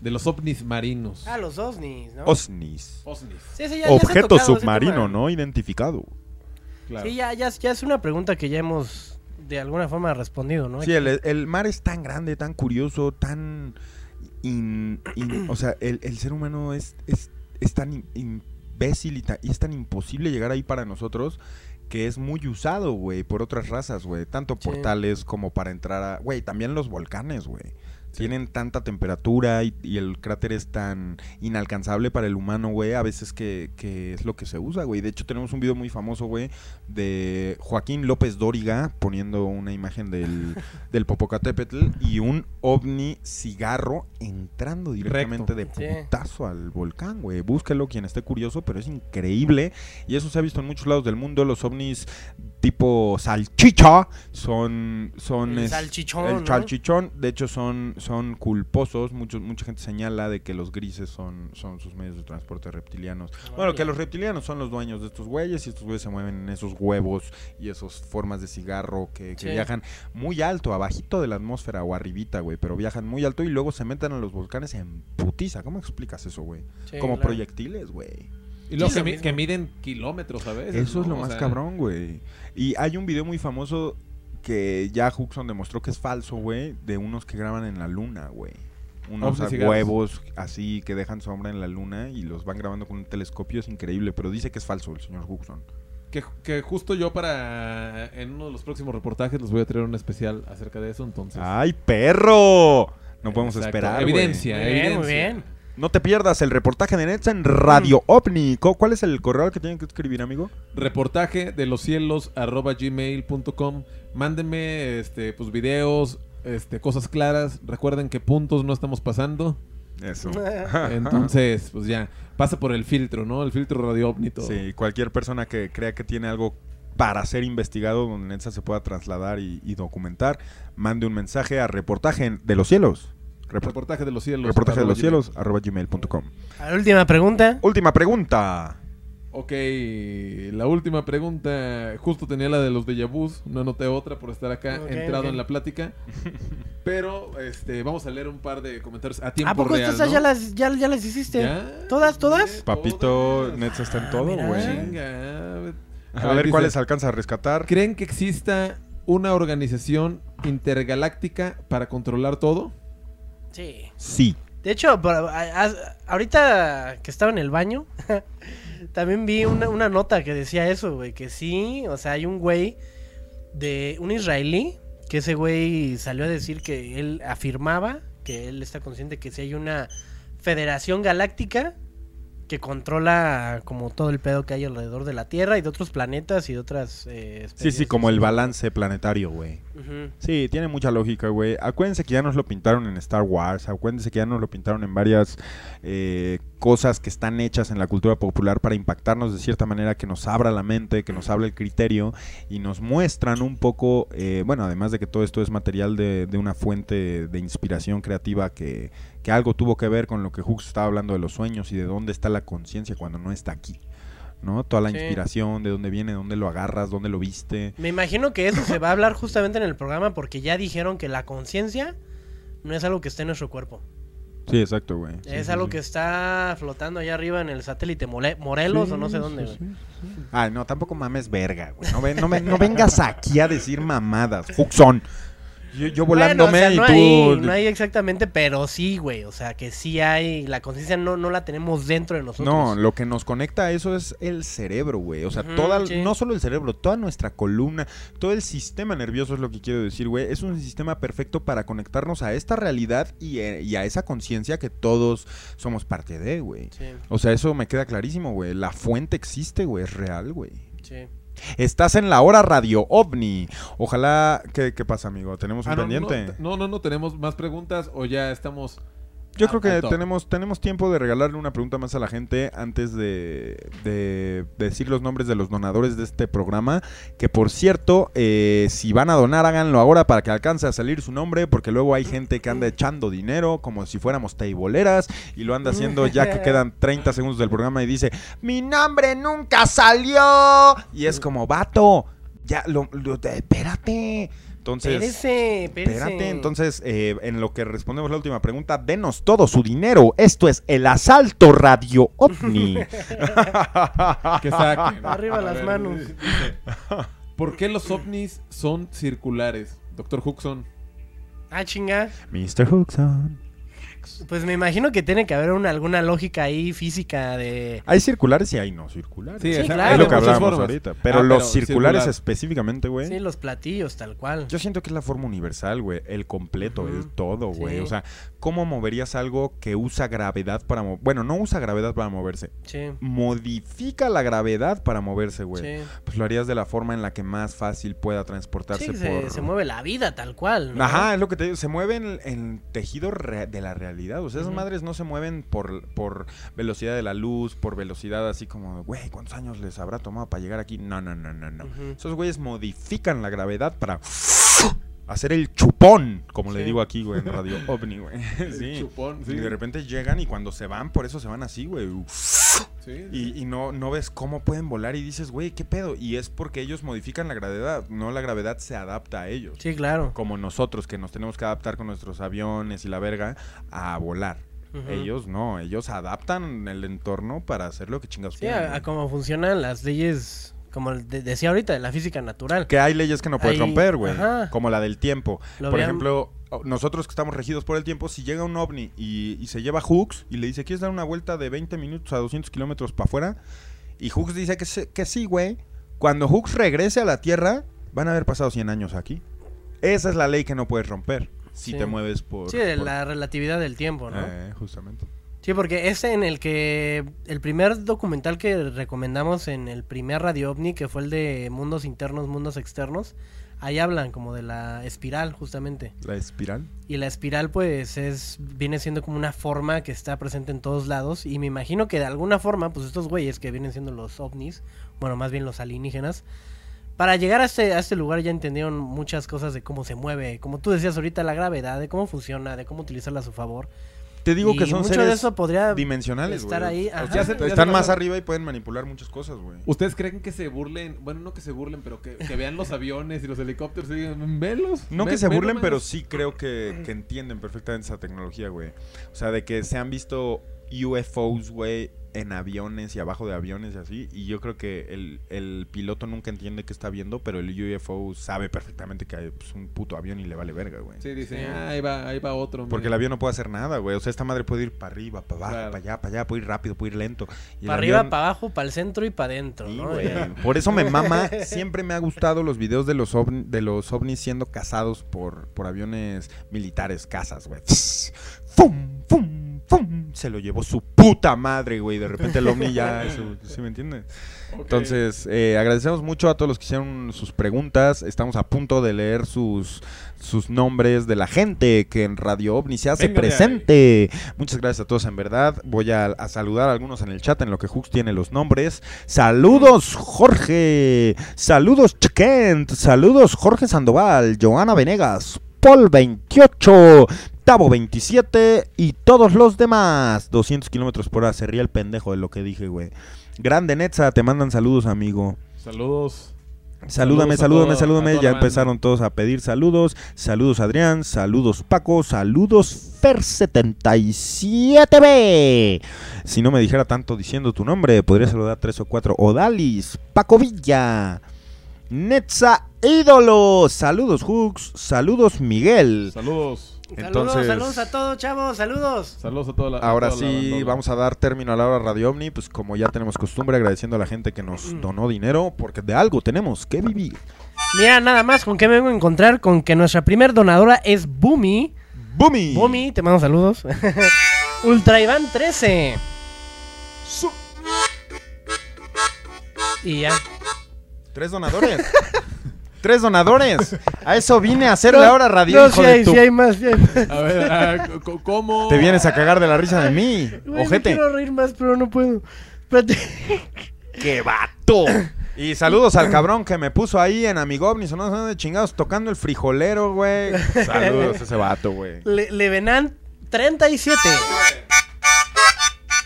C: De los ovnis marinos.
B: Ah, los OSNIs, ¿no?
A: OSNIs.
C: Ovnis,
B: Sí, sí, ya-
A: Objeto
B: tocado
A: submarino
B: tema.
A: no identificado.
C: Claro.
B: Sí, ya, ya, ya es una pregunta que ya hemos de alguna forma respondido, ¿no?
A: Sí, el, el mar es tan grande, tan curioso, tan... in- in- o sea, el, el ser humano es, es, es tan imbécil y, ta- y es tan imposible llegar ahí para nosotros que es muy usado, güey, por otras razas, güey. Tanto
B: Sí.
A: portales como para entrar a... Güey, también los volcanes, güey. Tienen tanta temperatura y, y el cráter es tan inalcanzable para el humano, güey. A veces que, que es lo que se usa, güey. De hecho, tenemos un video muy famoso, güey, de Joaquín López Dóriga poniendo una imagen del, del Popocatépetl y un ovni cigarro entrando directamente
C: Recto.
A: De putazo al volcán, güey. Búsquelo quien esté curioso, pero es increíble. Y eso se ha visto en muchos lados del mundo. Los ovnis tipo salchicha son... son
B: El
A: es-
B: salchichón,
A: El
B: ¿no?
A: salchichón, de hecho, son, son culposos. Muchos, mucha gente señala de que los grises son, son sus medios de transporte reptilianos. Bueno, que los reptilianos son los dueños de estos güeyes y estos güeyes se mueven en esos huevos y esas formas de cigarro que, que
B: Sí.
A: viajan muy alto, abajito de la atmósfera o arribita, güey, pero viajan muy alto y luego se meten a los volcanes en putiza. ¿Cómo explicas eso, güey?
B: Sí,
A: Como
B: claro.
A: proyectiles, güey.
C: Y luego
B: Sí,
C: que,
B: lo
C: miden kilómetros a veces.
A: Eso es lo
C: O
A: más
C: sea,
A: cabrón, güey. Y hay un video muy famoso que ya Huxon demostró que es falso, güey, de unos que graban en la luna, güey. Unos a- huevos así que dejan sombra en la luna y los van grabando con un telescopio, es increíble, pero dice que es falso el señor Huxon.
C: Que, que justo yo para... En uno de los próximos reportajes les voy a traer un especial acerca de eso, entonces...
A: ¡Ay, perro! No podemos
C: Exacto.
A: esperar.
C: Evidencia,
B: Muy bien,
C: evidencia.
B: muy bien.
A: No te pierdas el reportaje de Netza en Radio OVNI. Co- ¿Cuál es el correo al que tienen que escribir, amigo?
C: reportaje de los cielos arroba gmail.com mándenme este pues videos este cosas claras recuerden que puntos no estamos pasando
A: Eso.
C: entonces pues ya pasa por el filtro no el filtro radio ovni todo.
A: Sí, cualquier persona que crea que tiene algo para ser investigado donde Netza se pueda trasladar y, y documentar, mande un mensaje a reportaje de los cielos. Repor-
C: reportaje de los cielos
A: reportaje de los cielos arroba gmail.com.
B: A la última pregunta.
A: Última pregunta.
C: ok la última pregunta justo tenía la de los de vus no anoté otra por estar acá entrado en la plática pero este vamos a leer un par de comentarios a tiempo
B: ¿A poco
C: real,
B: estas
C: ¿no?
B: ya, las, ya, ya las hiciste?
C: ¿Ya?
B: ¿Todas, todas?
A: Papito. Netza está en
B: Ah,
A: todo, güey. A ver
C: dice,
A: cuáles alcanza a rescatar.
C: ¿Creen que exista una organización intergaláctica para controlar todo?
B: Sí.
A: Sí.
B: De hecho, ahorita que estaba en el baño, también vi una, una nota que decía eso, güey, que sí, o sea, hay un güey de un israelí, que ese güey salió a decir que él afirmaba, que él está consciente que sí hay una federación galáctica que controla como todo el pedo que hay alrededor de la Tierra y de otros planetas y de otras eh,
A: Sí,
B: especies.
A: sí, como el balance planetario, güey. Sí, tiene mucha lógica, güey. Acuérdense que ya nos lo pintaron en Star Wars, acuérdense que ya nos lo pintaron en varias eh, cosas que están hechas en la cultura popular para impactarnos de cierta manera, que nos abra la mente, que nos abra el criterio y nos muestran un poco, eh, bueno, además de que todo esto es material de, de una fuente de inspiración creativa que, que algo tuvo que ver con lo que Hooks estaba hablando de los sueños y de dónde está la conciencia cuando no está aquí. ¿No? Toda la
B: Sí.
A: inspiración, de dónde viene, dónde lo agarras, dónde lo viste.
B: Me imagino que eso se va a hablar justamente en el programa porque ya dijeron que la conciencia no es algo que esté en nuestro cuerpo.
A: Sí, exacto, güey. Sí,
B: es
A: sí,
B: algo que está flotando allá arriba en el satélite Morelos o no sé dónde. güey.
A: Ay, no, tampoco mames verga, güey. No, no, me- no vengas aquí a decir mamadas. Huxon. Yo, yo
B: Bueno, o
A: volándome
B: sea,
A: y
B: no
A: tú...
B: hay, no hay exactamente, pero sí, güey. O sea, que sí hay. La conciencia no, no la tenemos dentro de nosotros.
A: No, lo que nos conecta a eso es el cerebro, güey. O sea, toda,
B: sí.
A: no solo el cerebro, toda nuestra columna, todo el sistema nervioso es lo que quiero decir, güey. Es un sistema perfecto para conectarnos a esta realidad y, eh, y a esa conciencia que todos somos parte de, güey.
B: Sí,
A: O sea, eso me queda clarísimo, güey. La fuente existe, güey. Es real, güey.
B: sí.
A: Estás en la hora radio ovni. Ojalá... ¿Qué, qué pasa, amigo? ¿Tenemos un
C: Ah, no,
A: pendiente?
C: No, no, no, no, tenemos más preguntas o ya estamos.
A: Yo
C: Ah,
A: creo que tenemos, tenemos tiempo de regalarle una pregunta más a la gente antes de, de decir los nombres de los donadores de este programa. Que por cierto, eh, si van a donar, háganlo ahora para que alcance a salir su nombre. Porque luego hay gente que anda echando dinero como si fuéramos teiboleras. Y lo anda haciendo ya que quedan 30 segundos del programa y dice: Mi nombre nunca salió. Y es como, vato, ya, lo, lo- espérate. Entonces. Espérate, entonces, eh, en lo que respondemos la última pregunta, denos todo su dinero. Esto es el asalto radio ovni.
C: Que.
B: Arriba las
C: ver,
B: manos.
C: dice, ¿Por qué los ovnis son circulares? Doctor Huxon.
B: Ah, chinga.
A: Mr. Huxon.
B: Pues me imagino que tiene que haber una, alguna lógica ahí física de.
A: Hay circulares y hay no circulares.
C: Sí,
B: claro.
A: es lo que hablábamos ahorita. Pero
C: Ah,
A: los circulares
C: circular.
A: específicamente, güey.
B: Sí, los platillos, tal cual.
A: Yo siento que es la forma universal, güey. El completo, el todo, güey.
B: Sí.
A: O sea, ¿cómo moverías algo que usa gravedad para moverse? Bueno, no usa gravedad para moverse.
B: Sí.
A: Modifica la gravedad para moverse, güey.
B: Sí.
A: Pues lo harías de la forma en la que más fácil pueda transportarse
B: Sí, se,
A: por...
B: se mueve la vida tal cual. ¿no?
A: Ajá, es lo que te digo, se mueven en tejido re- de la realidad. O sea, esas madres no se mueven por, por velocidad de la luz, por velocidad así como, güey, ¿cuántos años les habrá tomado para llegar aquí? No, no, no, no, no. Esos güeyes modifican la gravedad para hacer el chupón, como le digo aquí, güey, en Radio OVNI, güey. sí.
C: chupón, sí.
A: Y de repente llegan y cuando se van, por eso se van así, güey.
C: Sí.
A: Y, y no, no ves cómo pueden volar y dices, güey, ¿qué pedo? Y es porque ellos modifican la gravedad, no la gravedad se adapta a ellos
B: Sí, claro.
A: como nosotros que nos tenemos que adaptar con nuestros aviones y la verga a volar. Ellos no, ellos adaptan el entorno para hacer lo que chingados
B: Sí,
A: quieran,
B: a, a cómo funcionan las leyes, como de- decía ahorita, de la física natural.
A: Que hay leyes que no puedes romper, güey. Como la del tiempo.
B: Lo
A: por
B: vean-
A: ejemplo, nosotros que estamos regidos por el tiempo, si llega un ovni y, y se lleva Hooks y le dice, ¿quieres dar una vuelta de 20 minutos a 200 kilómetros para afuera? Y Hooks dice que, se- que sí, güey. Cuando Hooks regrese a la Tierra, van a haber pasado 100 años aquí. Esa es la ley que no puedes romper si
B: Sí.
A: te mueves por...
B: Sí, de
A: por-
B: la relatividad del tiempo, ¿no?
A: Eh, justamente.
B: Sí, porque ese en el que el primer documental que recomendamos en el primer Radio OVNI, que fue el de Mundos Internos, Mundos Externos, ahí hablan como de la espiral, justamente.
A: La espiral.
B: Y la espiral, pues, es viene siendo como una forma que está presente en todos lados. Y me imagino que de alguna forma, pues estos güeyes que vienen siendo los ovnis, bueno, más bien los alienígenas, para llegar a este, a este lugar ya entendieron muchas cosas de cómo se mueve, como tú decías ahorita, la gravedad, de cómo funciona, de cómo utilizarla a su favor.
A: Te digo
B: Y
A: que son
B: mucho
A: seres
B: de eso podría
A: dimensionales,
B: estar
A: güey.
B: ahí,
A: O sea,
C: se-
A: están más arriba y pueden manipular muchas cosas, güey.
C: ¿Ustedes creen que se burlen? Bueno, no que se burlen, pero que, que vean los aviones y los helicópteros y digan, velos.
A: No
C: ve-
A: que se
C: ve
A: burlen,
C: nomás".
A: pero sí creo que, que entienden perfectamente esa tecnología, güey. O sea, de que se han visto UFOs, güey, en aviones y abajo de aviones y así. Y yo creo que el, el piloto nunca entiende qué está viendo, pero el UFO sabe perfectamente que hay pues, un puto avión y le vale verga, güey.
C: Sí, dice,
B: Sí.
C: "Ah, ahí va, ahí va otro.
A: Porque el
C: mira".
A: avión no puede hacer nada, güey. O sea, esta madre puede ir para arriba, para abajo,
C: Claro.
A: para allá, para allá, puede ir rápido, puede ir lento.
B: Para arriba,
A: avión-
B: para abajo, para el centro y para adentro,
A: Sí,
B: ¿no?
A: Por eso me mama, siempre me ha gustado los videos de los, ovni- de los ovnis siendo cazados por, por aviones militares, casas, güey. ¡Fum! ¡Fum! ¡Fum! Se lo llevó su puta madre, güey. De repente el ovni ya, eso, ¿sí me entiendes? Entonces, eh, agradecemos mucho a todos los que hicieron sus preguntas. Estamos a punto de leer sus, sus nombres de la gente que en Radio OVNI se hace
C: Venga
A: presente. Muchas gracias a todos, en verdad. Voy a, a saludar a algunos en el chat en lo que Hux tiene los nombres. Saludos, Jorge. Saludos, Chiquent. Saludos, Jorge Sandoval, Joana Venegas, Paul 28. Tavo 27 y todos los demás. 200 kilómetros por hora. Se ría el pendejo de lo que dije, güey. Grande Netza, te mandan saludos, amigo.
C: Saludos.
A: Salúdame,
C: Saludos
A: salúdame, salúdame. Ya empezaron todos a pedir saludos. Saludos Adrián, saludos Paco, saludos Fer77B. Si no me dijera tanto diciendo tu nombre, podría saludar tres o cuatro. Odalis, Paco Villa, Netza Ídolo. Saludos Hooks, saludos Miguel.
C: Saludos.
A: Entonces-
B: Saludos, saludos a todos, chavos, saludos.
C: Saludos a toda la.
A: Ahora
C: toda
A: sí, vamos a dar término a la hora Radio OVNI, pues como ya tenemos costumbre, agradeciendo a la gente que nos donó dinero, porque de algo tenemos que vivir.
B: Mira, nada más, ¿con qué me vengo a encontrar? Con que nuestra primer donadora es Bumi.
A: ¡Bumi!
B: Bumi, te mando saludos. Ultra Iván 13. Y ya.
A: Tres donadores. Tres donadores. A eso vine a hacer la hora radio,
B: No,
A: hijo de
B: hay,
A: tu-
B: sí hay más, sí hay más.
C: A ver, ¿cómo?
A: Te vienes a cagar de la risa de mí,
B: me
A: ojete.
B: quiero reír más, pero no puedo. Espérate.
A: ¡Qué vato! Y saludos al cabrón que me puso ahí en Amigovnis o no sé dónde chingados tocando el frijolero, güey. Saludos a ese vato, güey.
B: Le Levenant 37.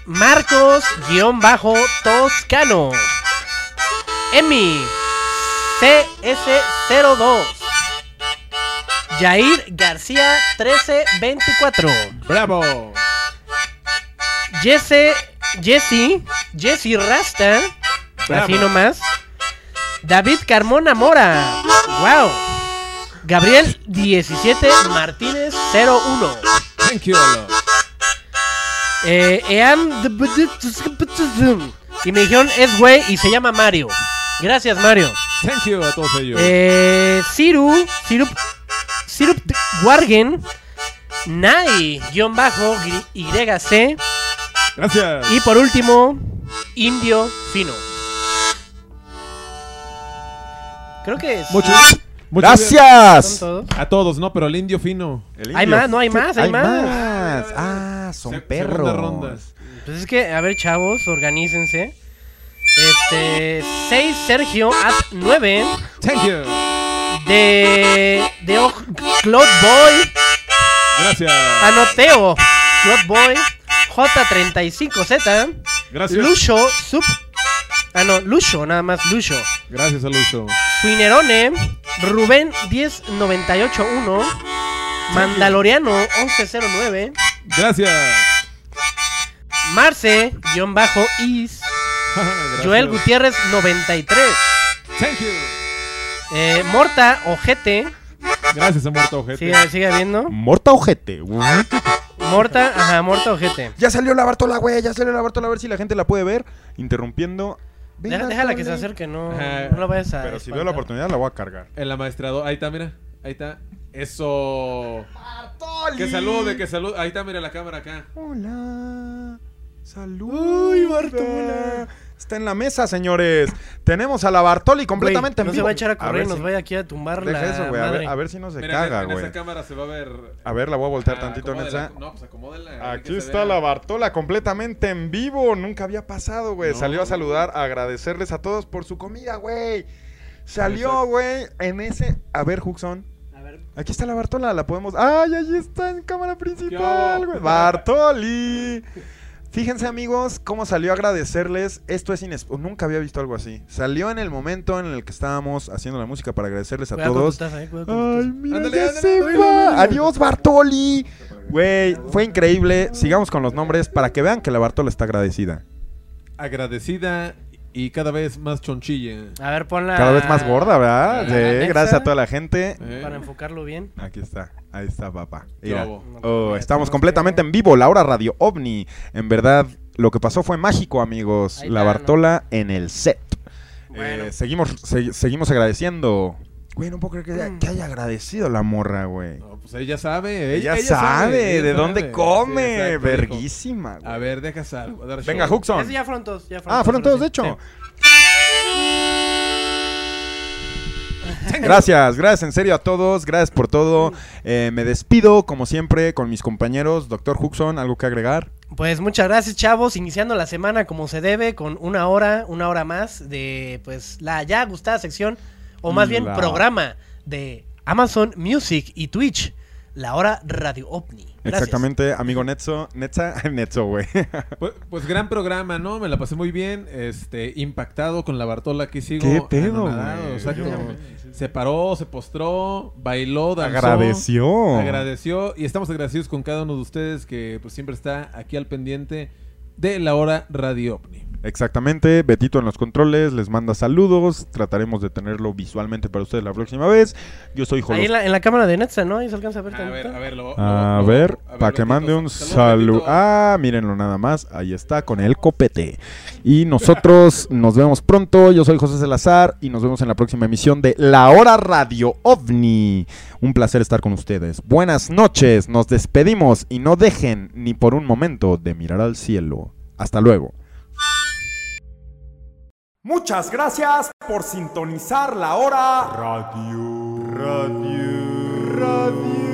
B: Marcos guion bajo Toscano. Emi CS02. Jair García 1324.
C: ¡Bravo!
B: Jesse Jesse Jesse Rasta.
C: Bravo.
B: Así nomás. David Carmona Mora. Wow. Gabriel 17 Martínez 01.
C: Thank you.
B: Eh, Eam y me dijeron es güey y se llama Mario. Gracias Mario.
C: Thank you a todos ellos.
B: Eh, Siru, Sirup, Sirup Wargen, Nai, guion bajo, YC.
C: Gracias.
B: Y por último, Indio Fino. Creo que es-
C: Muchas- muchas
B: son
A: ¡Gracias!
B: todos.
C: A todos, ¿no? Pero el indio fino.
A: El
B: Hay
A: indio.
B: más, no hay más, hay, más.
A: Ah, son
C: Se-
A: perros.
C: segunda ronda.
B: Pues es que, a ver, chavos, organícense. Este, 6 Sergio at 9
C: Thank you.
B: de de Oj- Cloud Boy,
C: Gracias.
B: Anoteo, Cloud Boy, J35Z,
C: Gracias.
B: Lucho, Sub, ah no, Lucho, nada más Lucho,
C: Gracias a Lucho.
B: Suinerone, Rubén 10981, Mandaloriano 1109,
C: Gracias.
B: Marce, guion bajo Is. Joel Gutiérrez 93,
C: Thank you.
B: eh, Morta Ojete,
C: Gracias a Muerto Ojete.
B: sigue, sigue viendo,
A: Morta ojete.
B: Morta, ajá, Morta Ojete.
A: Ya salió la Bartola, güey. Ya salió la Bartola. A ver si la gente la puede ver. Interrumpiendo. Ven,
B: Deja- déjala que se
A: Bartoli.
B: acerque, no,
C: Ajá.
B: no la vayas a
A: Pero si veo la oportunidad, la voy a cargar.
C: El amaestrado. Ahí está, mira. Ahí está. Eso. Que salude, que salude. Ahí está, mira la cámara acá.
A: Hola. Salud. Uy, Bartola. Está en la mesa, señores. Tenemos a la Bartoli completamente
B: Güey, no
A: en
B: se
A: vivo.
B: va a echar a correr,
A: ver
B: nos
A: si-
B: vaya aquí a tumbar
A: Deja
B: la
A: eso, güey. A ver, a ver si no se
C: Mira,
A: caga,
C: en, en
A: güey.
C: esa cámara se va a ver.
A: A ver, la voy a voltear
C: Ah,
A: tantito,
C: acomódela.
A: Netza.
C: No, pues acomódela.
A: Aquí
C: se
A: está la Bartola completamente en vivo. Nunca había pasado, güey.
C: No.
A: Salió a saludar, a agradecerles a todos por su comida, güey. Salió, güey, en ese. A ver, Huxon.
B: A ver,
A: Aquí está la Bartola, la podemos. ¡Ay, ahí está en cámara principal, güey! ¡Bartoli! Fíjense, amigos, cómo salió a agradecerles. Esto es inesperado. Nunca había visto algo así. Salió en el momento en el que estábamos haciendo la música para agradecerles a
B: cuidado con tu
A: todos.
B: taza, eh, cuidado con tu
A: Ay,
B: taza.
A: mira,
C: Ándale,
A: ya
C: ándale,
A: se
C: ándale,
A: va.
C: ándale.
A: Adiós, Bartoli. Güey, fue increíble. Sigamos con los nombres para que vean que la Bartola está agradecida.
C: agradecida y cada vez más chonchilla.
B: A ver, ponla.
A: Cada vez más gorda, ¿verdad? Sí, gracias a toda la gente.
C: ¿eh?
B: Para enfocarlo bien.
A: Aquí está, ahí está, papá.
C: ¿Qué
A: Mira. Oh, estamos completamente en vivo, la hora Radio OVNI. En verdad, lo que pasó fue mágico, amigos.
B: Ahí
A: la
B: está,
A: Bartola en el set.
B: Bueno.
A: Eh, seguimos, se- seguimos agradeciendo. Güey, no puedo creer que, haya- que haya agradecido la morra, güey.
C: No, pues ella sabe.
A: Ella, sabe,
C: ella
A: de dónde
C: sabe.
A: come.
C: Sí, exacto, dijo,
A: Verguísima, güey.
C: A ver, dejas algo. a dar
A: Venga. Huxon.
B: Ya fueron todos. Ya fueron
A: Ah, fueron todos, de hecho.
B: sí.
A: Gracias, gracias en serio a todos, gracias por todo. Eh, me despido, como siempre, con mis compañeros. Doctor Huxon, ¿algo que agregar?
B: Pues muchas gracias, chavos. Iniciando la semana como se debe, con una hora, una hora más de pues la ya gustada sección, o más bien
A: La-
B: programa de Amazon Music y Twitch, la hora Radio OVNI. Gracias.
A: Exactamente, amigo Netzo. Netza, Netzo, güey.
C: Pues, pues gran programa, ¿no? Me la pasé muy bien. Este, impactado con la Bartola que sigo.
A: ¿Qué pedo, güey?
C: exacto.
A: Yo-
C: Se paró, se postró, bailó, danzó.
A: Agradeció.
C: Agradeció. Y estamos agradecidos con cada uno de ustedes que pues siempre está aquí al pendiente de la hora Radio OVNI.
A: Exactamente, Betito en los controles, les manda saludos, trataremos de tenerlo visualmente para ustedes la próxima vez. Yo soy
B: Ahí
A: Jolos.
B: en la, en la cámara de Netza, ¿no? Ahí se alcanza a ver
C: A ver, a ver, lo-
A: A
C: lo-
A: ver, para que mande un saludo. Ah, mírenlo nada más. Ahí está, con el copete. Y nosotros nos vemos pronto. Yo soy José Salazar y nos vemos en la próxima emisión de La Hora Radio OVNI. Un placer estar con ustedes. Buenas noches, nos despedimos y no dejen ni por un momento de mirar al cielo. Hasta luego.
F: Muchas gracias por sintonizar la hora Radio. Radio. Radio.